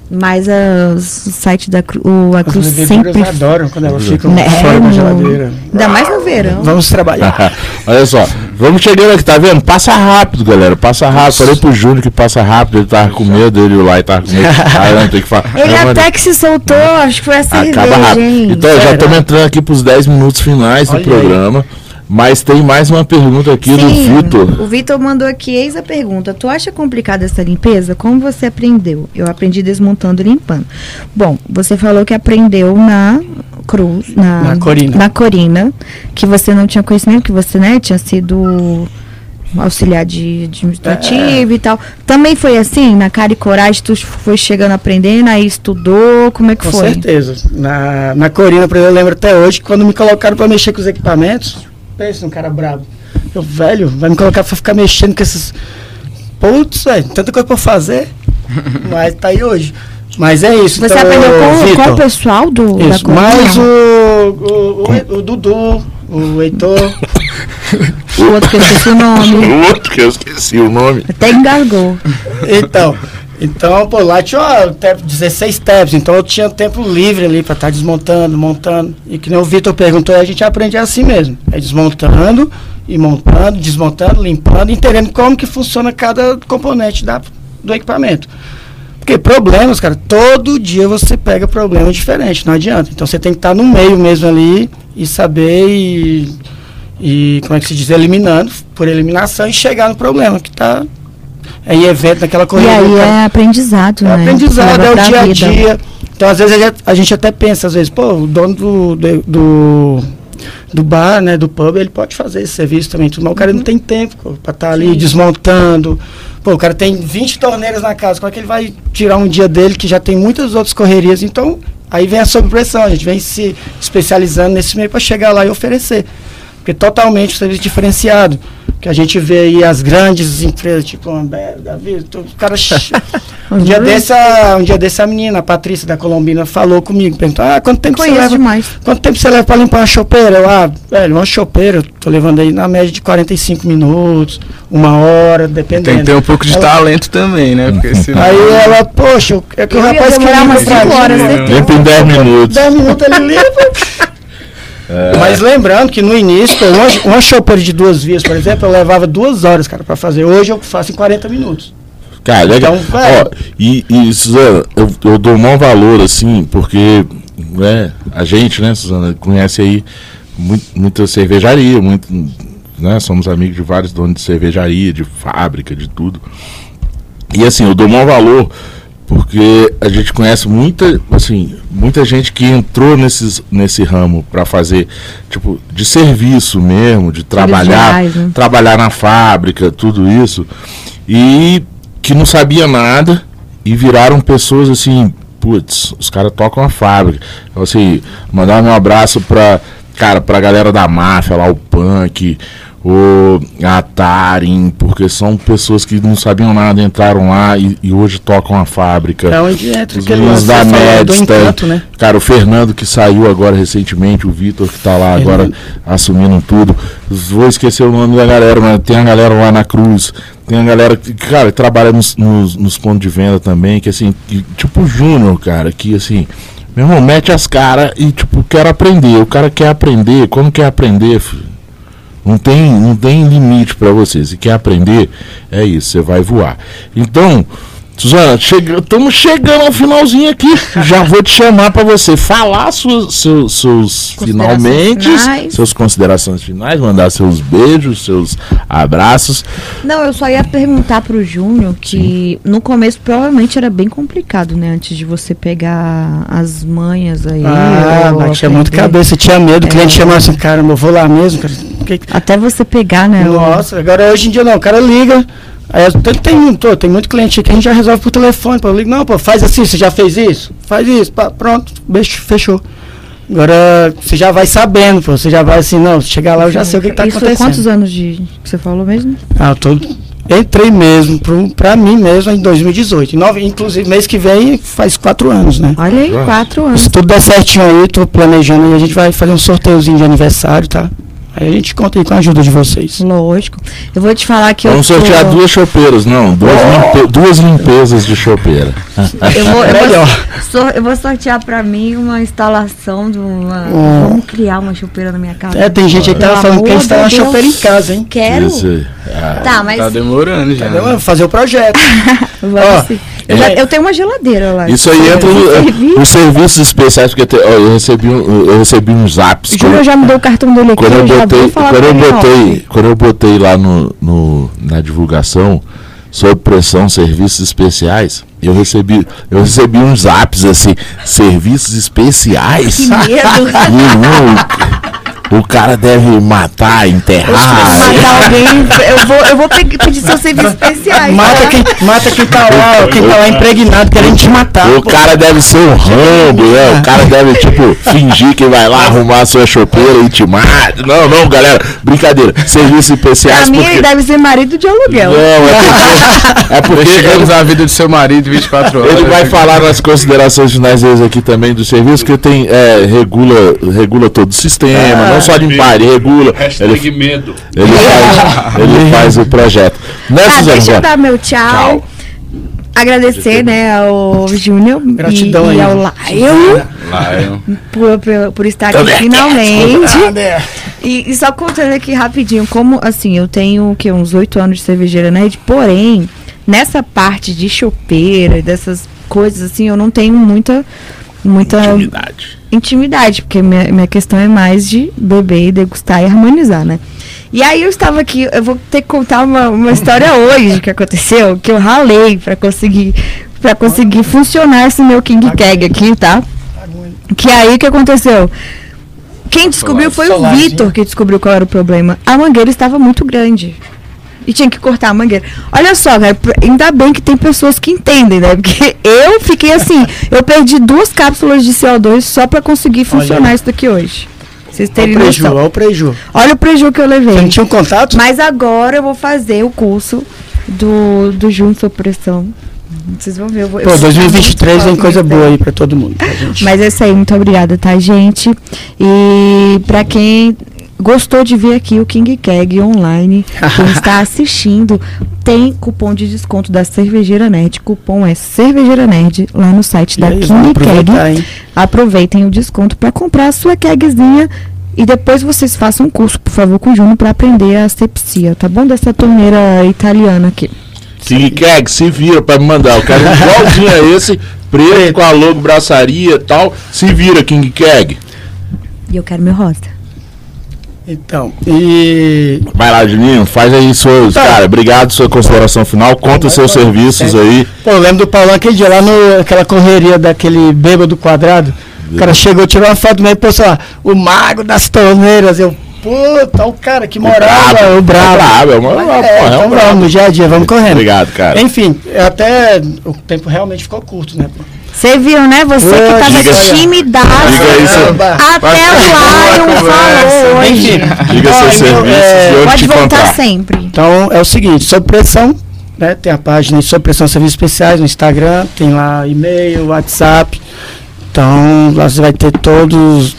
S3: Mas ah, o site da Cru, o, a
S4: As
S3: Cruz sempre.
S4: adoram quando elas ficam
S3: Né,
S4: fora da geladeira.
S3: Ainda mais no verão.
S4: Vamos trabalhar.
S2: Olha só, vamos chegando aqui, tá vendo? Passa rápido, galera. Passa rápido. Falei pro Júnior que passa rápido, ele tava com medo, ele lá e tava com medo. Ah, não, tem que falar.
S3: Ele
S2: Não,
S3: até que se soltou, acho que foi a cerveja,
S2: Acaba rápido.
S3: hein?
S2: Então, já
S3: Será?
S2: estamos entrando aqui pros 10 minutos finais
S4: Olha
S2: do
S4: aí.
S2: Mas tem mais uma pergunta aqui do
S3: Sim,
S2: Vitor.
S3: O Vitor mandou aqui, eis a pergunta. Tu acha complicada essa limpeza? Como você aprendeu? Eu aprendi desmontando e limpando. Bom, você falou que aprendeu na cruz, na,
S4: Na Corina.
S3: na Corina, que você não tinha conhecimento, que você, né, tinha sido auxiliar de administrativo e tal. Também foi assim, na cara e coragem, tu foi chegando aprendendo, aí estudou, como é que
S4: Com
S3: foi?
S4: certeza. Na, na Corina, por exemplo, eu lembro até hoje, que quando me colocaram pra mexer com os equipamentos, pensa num cara brabo. Eu, velho, vai me colocar pra ficar mexendo com esses. Putz, velho, tanta coisa pra fazer. Mas tá aí hoje. Mas é isso.
S3: Você
S4: então,
S3: aprendeu com, com o pessoal do, da
S4: Isso,
S3: Corina?
S4: mas o, o, o, o Dudu, o Heitor,
S3: O outro que eu esqueci o nome.
S2: O outro que eu esqueci o nome.
S3: Até engasgou.
S4: Então, então, pô, lá tinha ó, tep- 16 tabs, então eu tinha tempo livre ali pra estar desmontando, montando. E que nem o Vitor perguntou, a gente aprende assim mesmo. É desmontando e montando, desmontando, limpando, entendendo como que funciona cada componente da, do equipamento. Porque problemas, cara, todo dia você pega problema diferente, não adianta. Então você tem que estar no meio mesmo ali e saber e, e como é que se diz, eliminando por eliminação e chegar no problema que tá é em evento, naquela
S3: E
S4: corrida.
S3: aí
S4: cara.
S3: é aprendizado,
S4: É
S3: né?
S4: aprendizado,
S3: Leva
S4: é o dia a dia. Então, às vezes, a gente, até pensa, às vezes, pô, o dono do, do, do, do bar, né, do pub, ele pode fazer esse serviço também, mas o cara
S3: Uhum.
S4: não tem tempo pô, pra estar ali desmontando. Pô, o cara tem 20 torneiras na casa, como é que ele vai tirar um dia dele que já tem muitas outras correrias? Então, aí vem a sobrepressão, a gente vem se especializando nesse meio para chegar lá e oferecer. Porque totalmente um serviço diferenciado. Que a gente vê aí as grandes empresas, tipo Ambev, Davi, o cara. um, dia desse, a, um dia desse a menina, a Patrícia da Colombina, falou comigo, perguntou, ah, quanto tempo você leva?
S3: demais.
S4: Quanto tempo você leva pra limpar uma chopeira? Eu, ah, velho, uma chopeira, eu tô levando aí na média de 45 minutos, uma hora, dependendo.
S6: Tem que ter um pouco de
S4: Ela-
S6: talento também, né? Porque senão...
S4: Aí ela, poxa, é que o
S3: Eu
S4: rapaz que limpa pra mim,
S3: horas,
S4: né?
S2: Limpa em 10 minutos.
S4: 10 minutos ele limpa. Mas lembrando que no início, uma, uma chopeira de duas vias, por exemplo, eu levava duas horas, cara, pra fazer. Hoje eu faço em 40 minutos.
S2: Cara, legal.
S4: Então, velho.
S2: Ó, e, e, Suzana, eu, eu dou um maior valor, assim, porque né, a gente, né, Suzana, conhece aí muito, muita cervejaria, muito, né, somos amigos de vários donos de cervejaria, de fábrica, de tudo. E assim, eu dou um maior valor porque a gente conhece muita, assim, muita gente que entrou nesses, nesse ramo para fazer, tipo, de serviço mesmo, de trabalhar,
S3: reais, né?
S2: trabalhar na fábrica, tudo isso, e que não sabia nada e viraram pessoas assim, putz, os caras tocam a fábrica. Então, assim, mandar meu abraço pra, cara, pra galera da máfia lá, o punk, o Atarin, porque são pessoas que não sabiam nada, entraram lá e, e hoje tocam a fábrica.
S4: É onde entra
S2: Os meninos da
S4: do
S2: Medsta,
S4: né?
S2: Cara, o Fernando que saiu agora recentemente, o Vitor que tá lá agora assumindo tudo. Vou esquecer o nome da galera, mas tem a galera lá na Cruz. Tem a galera que, cara, trabalha nos, nos, nos pontos de venda também, que assim, que, tipo o Júnior, cara, que assim, meu irmão, mete as caras e tipo, quero aprender. O cara quer aprender, como quer aprender, filho? Não tem, não tem limite para você. Se quer aprender, é isso, você vai voar. Então, Suzana, estamos chegando ao finalzinho aqui. Já vou te chamar para você falar seus, seus
S3: Considerações
S2: finalmente,
S3: finais.
S2: suas considerações finais, mandar seus beijos, seus abraços.
S3: Não, eu só ia perguntar pro Júnior que no começo provavelmente era bem complicado, né? Antes de você pegar as manhas aí.
S4: Ah,
S3: ou
S4: batia muito cabeça, tinha medo. O cliente
S3: É.
S4: chamava assim, caramba, eu vou lá mesmo, cara.
S3: Até você pegar, né?
S4: Nossa, agora hoje em dia não, o cara liga. Aí tem, tem, muito- tem muito cliente que a gente já resolve por telefone. Pô, eu ligo, não, pô, faz assim, você já fez isso? Faz isso, pá, pronto, beijo, fechou. Agora você já vai sabendo, pô, você já vai assim, não, se chegar lá eu já sei o que, que tá
S3: Isso
S4: acontecendo.
S3: quantos anos de que você falou mesmo?
S4: Ah, eu tô, entrei mesmo, pro, pra mim mesmo, em 2018. Em nove- inclusive, mês que vem faz quatro anos, né?
S3: Olha aí, quatro anos.
S4: Se tudo der certinho aí, tô planejando aí, a gente vai fazer um sorteiozinho de aniversário, tá? Aí a gente conta aí com a ajuda de vocês.
S3: Lógico. Eu vou te falar que
S2: Vamos
S3: eu. tô-
S2: sortear duas chopeiras, não, duas, limpe- duas limpezas de chopeira.
S3: Eu vou, eu,
S4: Melhor.
S3: vou, sor- eu vou sortear pra mim uma instalação de uma. Vamos criar uma chopeira na minha casa.
S4: É, tem gente aí que tava falando que gente tá uma chopeira em casa, hein?
S3: Quero.
S2: Isso aí. Ah,
S3: Tá, mas.
S6: Tá demorando já.
S4: Entendeu?
S6: né?
S4: Vamos fazer o projeto.
S3: Vamos sim. eu, já-
S4: é.
S3: eu tenho uma geladeira lá.
S2: Isso aí entra no,
S3: Serviço.
S2: nos serviços especiais, porque te- ó, eu, recebi um, eu recebi uns zaps.
S3: O Júnior já me deu o cartão dele aqui,
S2: quando eu
S3: eu já
S2: botei, quando eu botei, quando eu botei lá no, no- na divulgação sob pressão serviços especiais, eu recebi eu recebi uns zaps assim, serviços especiais.
S3: Que medo.
S2: Meu irmão, o cara deve matar, enterrar.
S3: Matar alguém, eu vou, eu vou pe- pedir seus serviços especiais.
S4: Mata
S3: tá?
S4: quem, mata quem tá lá, quem tá lá impregnado, querendo te matar.
S2: O
S4: pô.
S2: cara deve ser um rambo, né? O cara deve, tipo, fingir que vai lá arrumar a sua chopeira e te mata. Não, não, galera. Brincadeira. Serviços especiais
S3: Pra mim,
S2: porque...
S3: ele deve ser marido de aluguel.
S2: Não, é porque... É porque
S6: Investigamos a vida do seu marido 24 horas.
S2: Ele vai falar nas considerações finais deles aqui também do serviço, que tem, é, regula, regula todo o sistema, não só limpar, ele regula.
S1: Hashtag
S2: Ele,
S1: medo.
S2: ele, faz, ele faz o projeto. Né,
S3: Ah,
S2: Suzana?
S3: deixa eu dar meu tchau.
S2: Tchau.
S3: Agradecer, né, ao Júnior e,
S4: Gratidão
S3: e
S4: aí.
S3: ao Lion por, por, por estar aqui finalmente. E, e só contando aqui rapidinho, como assim, eu tenho o que, uns oito anos de cervejeira nerd, porém, nessa parte de chopeira, dessas coisas assim, eu não tenho muita. Muita
S2: Intimidade.
S3: intimidade, porque minha, minha questão é mais de beber, degustar e harmonizar, né? E aí eu estava aqui, eu vou ter que contar uma, uma história hoje que aconteceu, que eu ralei pra conseguir para conseguir funcionar esse meu King Keg aqui, tá? Que aí o que aconteceu? Quem descobriu foi o. Vitor que descobriu qual era o problema. A mangueira estava muito grande. E tinha que cortar a mangueira. Olha só, cara, ainda bem que tem pessoas que entendem, né? Porque eu fiquei assim, eu perdi duas cápsulas de CO2 só pra conseguir funcionar isso daqui hoje. Vocês
S4: Olha
S3: terem
S4: o preju,
S3: noção.
S4: olha o preju.
S3: Olha o prejuízo que eu
S4: Você não
S3: levei.
S4: tinha um contato?
S3: Mas agora eu vou fazer o curso do, do Junto Sob Pressão. Vocês vão ver. Eu vou,
S4: Pô,
S3: vou-
S4: 2023 vem
S3: muito
S4: coisa boa aí pra todo mundo. Gente.
S3: mas é isso aí, muito obrigada, tá, gente? E pra quem gostou de ver aqui o King Keg online, quem está assistindo, tem cupom de desconto da Cervejeira Nerd. Cupom é Cervejeira Nerd lá no site
S4: E
S3: da
S4: aí,
S3: King Keg. Aproveitem o desconto para comprar a sua kegzinha e depois vocês façam um curso, por favor, com o Júnior para aprender a asepsia, tá bom? Dessa torneira italiana aqui.
S2: King Keg, se vira pra me mandar. Eu quero um igualzinho a esse, preto, com a logo braçaria e tal. Se vira, King Keg.
S3: E eu quero meu rosa.
S4: Então, e.
S2: Vai lá, Julinho, faz aí seus.
S4: Tá.
S2: Cara, obrigado, sua consideração final. Conta os seus serviços
S4: É.
S2: aí.
S4: Pô, eu lembro do Paulão aquele dia lá no aquela correria daquele bêbado quadrado. O cara chegou, tirou uma foto meio postou lá, o mago das torneiras. Eu, puta, o cara que morava, o brabo.
S2: É brabo, é, uma,
S4: é,
S2: é um
S4: então
S2: brabo.
S4: vamos, no dia a dia, vamos correndo.
S2: Obrigado, cara.
S4: Enfim, até o tempo realmente ficou curto, né? pô?
S3: Você viu, né? Você que
S4: Ô,
S3: tava
S2: diga-
S3: timidaço.
S2: Diga isso.
S4: Caramba.
S3: Até o Lion falou hoje.
S2: Diga
S4: ó,
S2: seus serviços
S4: é,
S3: Pode
S2: te
S3: voltar sempre.
S4: Então é o seguinte, sob pressão, né? Tem a página de sob pressão serviços especiais no Instagram, tem lá e-mail, WhatsApp. Então lá você vai ter todos,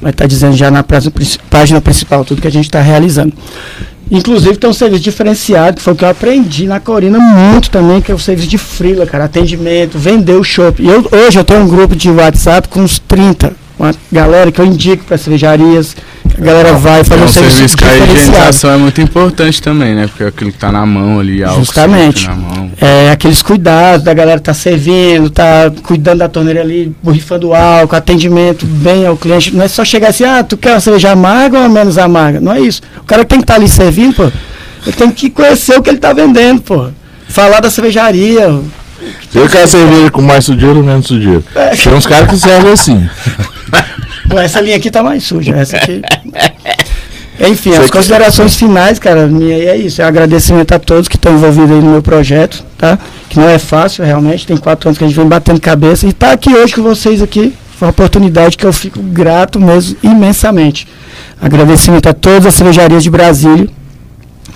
S4: vai estar dizendo já na página princi- página principal tudo que a gente está realizando. Inclusive tem um serviço diferenciado, que foi o que eu aprendi na Corina muito também, que é o serviço de freela, cara, atendimento, vender o shopping. Eu, hoje eu tenho um grupo de WhatsApp com uns 30, uma galera que eu indico para cervejarias, a galera vai fazer
S6: É
S4: um
S6: um
S4: serviço
S6: serviço que a higienização é muito importante também, né? Porque aquilo que tá na mão ali, álcool
S4: Justamente.
S6: na mão.
S4: É, aqueles cuidados da galera tá servindo, tá cuidando da torneira ali, borrifando álcool, atendimento bem ao cliente. Não é só chegar assim, ah, tu quer uma cerveja amarga ou menos amarga? Não é isso. O cara tem que estar ali servindo, pô. Ele tem que conhecer o que ele tá vendendo, pô. Falar da cervejaria.
S2: Eu quero cerveja com mais sujeira ou menos sujeira.
S4: É.
S2: Tem uns caras que servem assim.
S4: Pô, essa linha aqui tá mais suja. Essa aqui. Enfim,
S2: Você
S4: as
S2: que-
S4: considerações finais, cara, minha é isso. É um agradecimento a todos que estão envolvidos aí no meu projeto, tá? Que não é fácil, realmente. Tem quatro anos que a gente vem batendo cabeça. E tá aqui hoje com vocês aqui. Foi uma oportunidade que eu fico grato mesmo, imensamente. Agradecimento a todas as cervejarias de Brasília.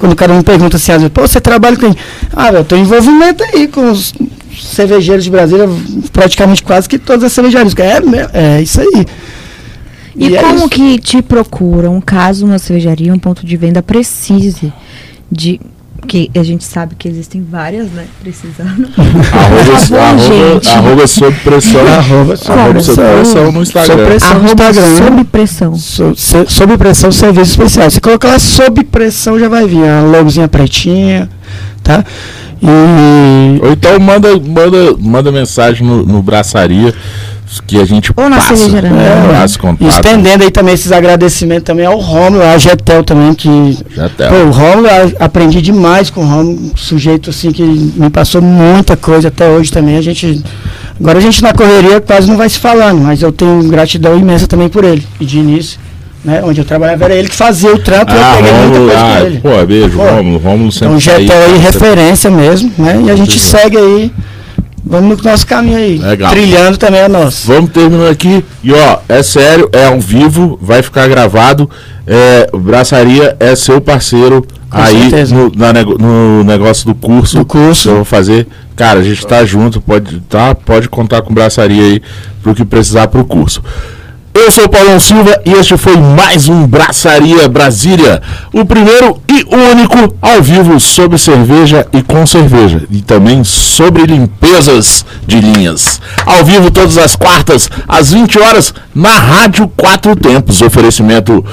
S4: Quando o cara me pergunta assim, às vezes, pô, você trabalha com quem? Ah, eu tenho envolvimento aí com os cervejeiros de Brasília, praticamente quase que todas as cervejarias. É, é isso aí.
S3: E,
S4: é
S3: como
S4: isso.
S3: que te procuram caso uma cervejaria, um ponto de venda precise de que a gente sabe que existem várias, né, precisando.
S2: Arroba, arroba, arroba sob pressão.
S4: Arroba sob
S2: arroba sob
S3: pressão.
S2: pressão no Instagram.
S4: Sob pressão. no
S3: Arroba
S4: Instagram.
S3: sob pressão.
S4: So, se- sob pressão, serviços especiais. Se colocar lá sob pressão, já vai vir a logozinha pretinha, tá? E
S2: Ou então manda, manda, manda mensagem no, no braçaria que a gente
S3: Ou na
S2: passa,
S3: cervejaria.
S2: é, contato.
S4: estendendo aí também esses agradecimentos também ao Rômulo, à Getel também, que
S2: tá.
S4: Pô, o Romulo, eu aprendi demais com o Romulo, um sujeito assim que me passou muita coisa até hoje também. A gente. Agora a gente na correria quase não vai se falando, mas eu tenho gratidão imensa também por ele. E de início, né? Onde eu trabalhava era ele que fazia o trampo e
S2: Ah,
S4: eu peguei muita coisa
S2: ah,
S4: com ele.
S2: pô, beijo,
S4: Pô,
S2: Rômulo. Rômulo sempre
S4: Então,
S2: tá
S4: Jetão aí, referência mesmo, né? E a gente segue aí. Vamos no nosso caminho aí.
S2: Legal.
S4: Trilhando também é nosso.
S2: Vamos terminando aqui. E ó, é sério, é ao vivo, vai ficar gravado. É, Braçaria é seu parceiro
S4: Com
S2: aí no, na no negócio do curso.
S4: Do curso.
S2: Eu vou fazer. Cara, a gente tá junto, pode, tá, pode contar com o Braçaria aí pro que precisar pro curso. Eu sou o Paulão Silva e este foi mais um Braçaria Brasília, o primeiro e único ao vivo sobre cerveja e com cerveja, e também sobre limpezas de linhas. Ao vivo todas as quartas, às 20 horas, na Rádio Quatro Tempos. Oferecimento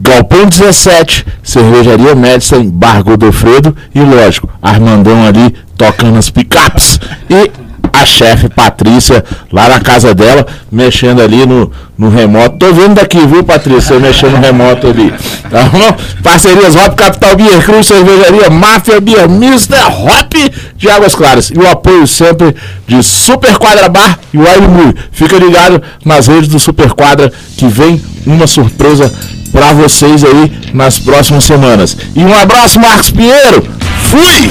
S2: Galpão 17, Cervejaria Medicine, Bar Godofredo e, lógico, Armandão ali tocando as picapes. E a chefe Patrícia lá na casa dela, mexendo ali no, no remoto. Tô vendo daqui, viu, Patrícia? Mexendo no remoto ali. Tá bom? Parcerias Hop Capital Beer Cruz, Cervejaria Máfia Beer, Mr. Hop de Águas Claras. E o apoio sempre de Super Quadra Bar e Wild. Fica ligado nas redes do Super Quadra que vem uma surpresa pra vocês aí nas próximas semanas. E um abraço, Marcos Pinheiro. Fui!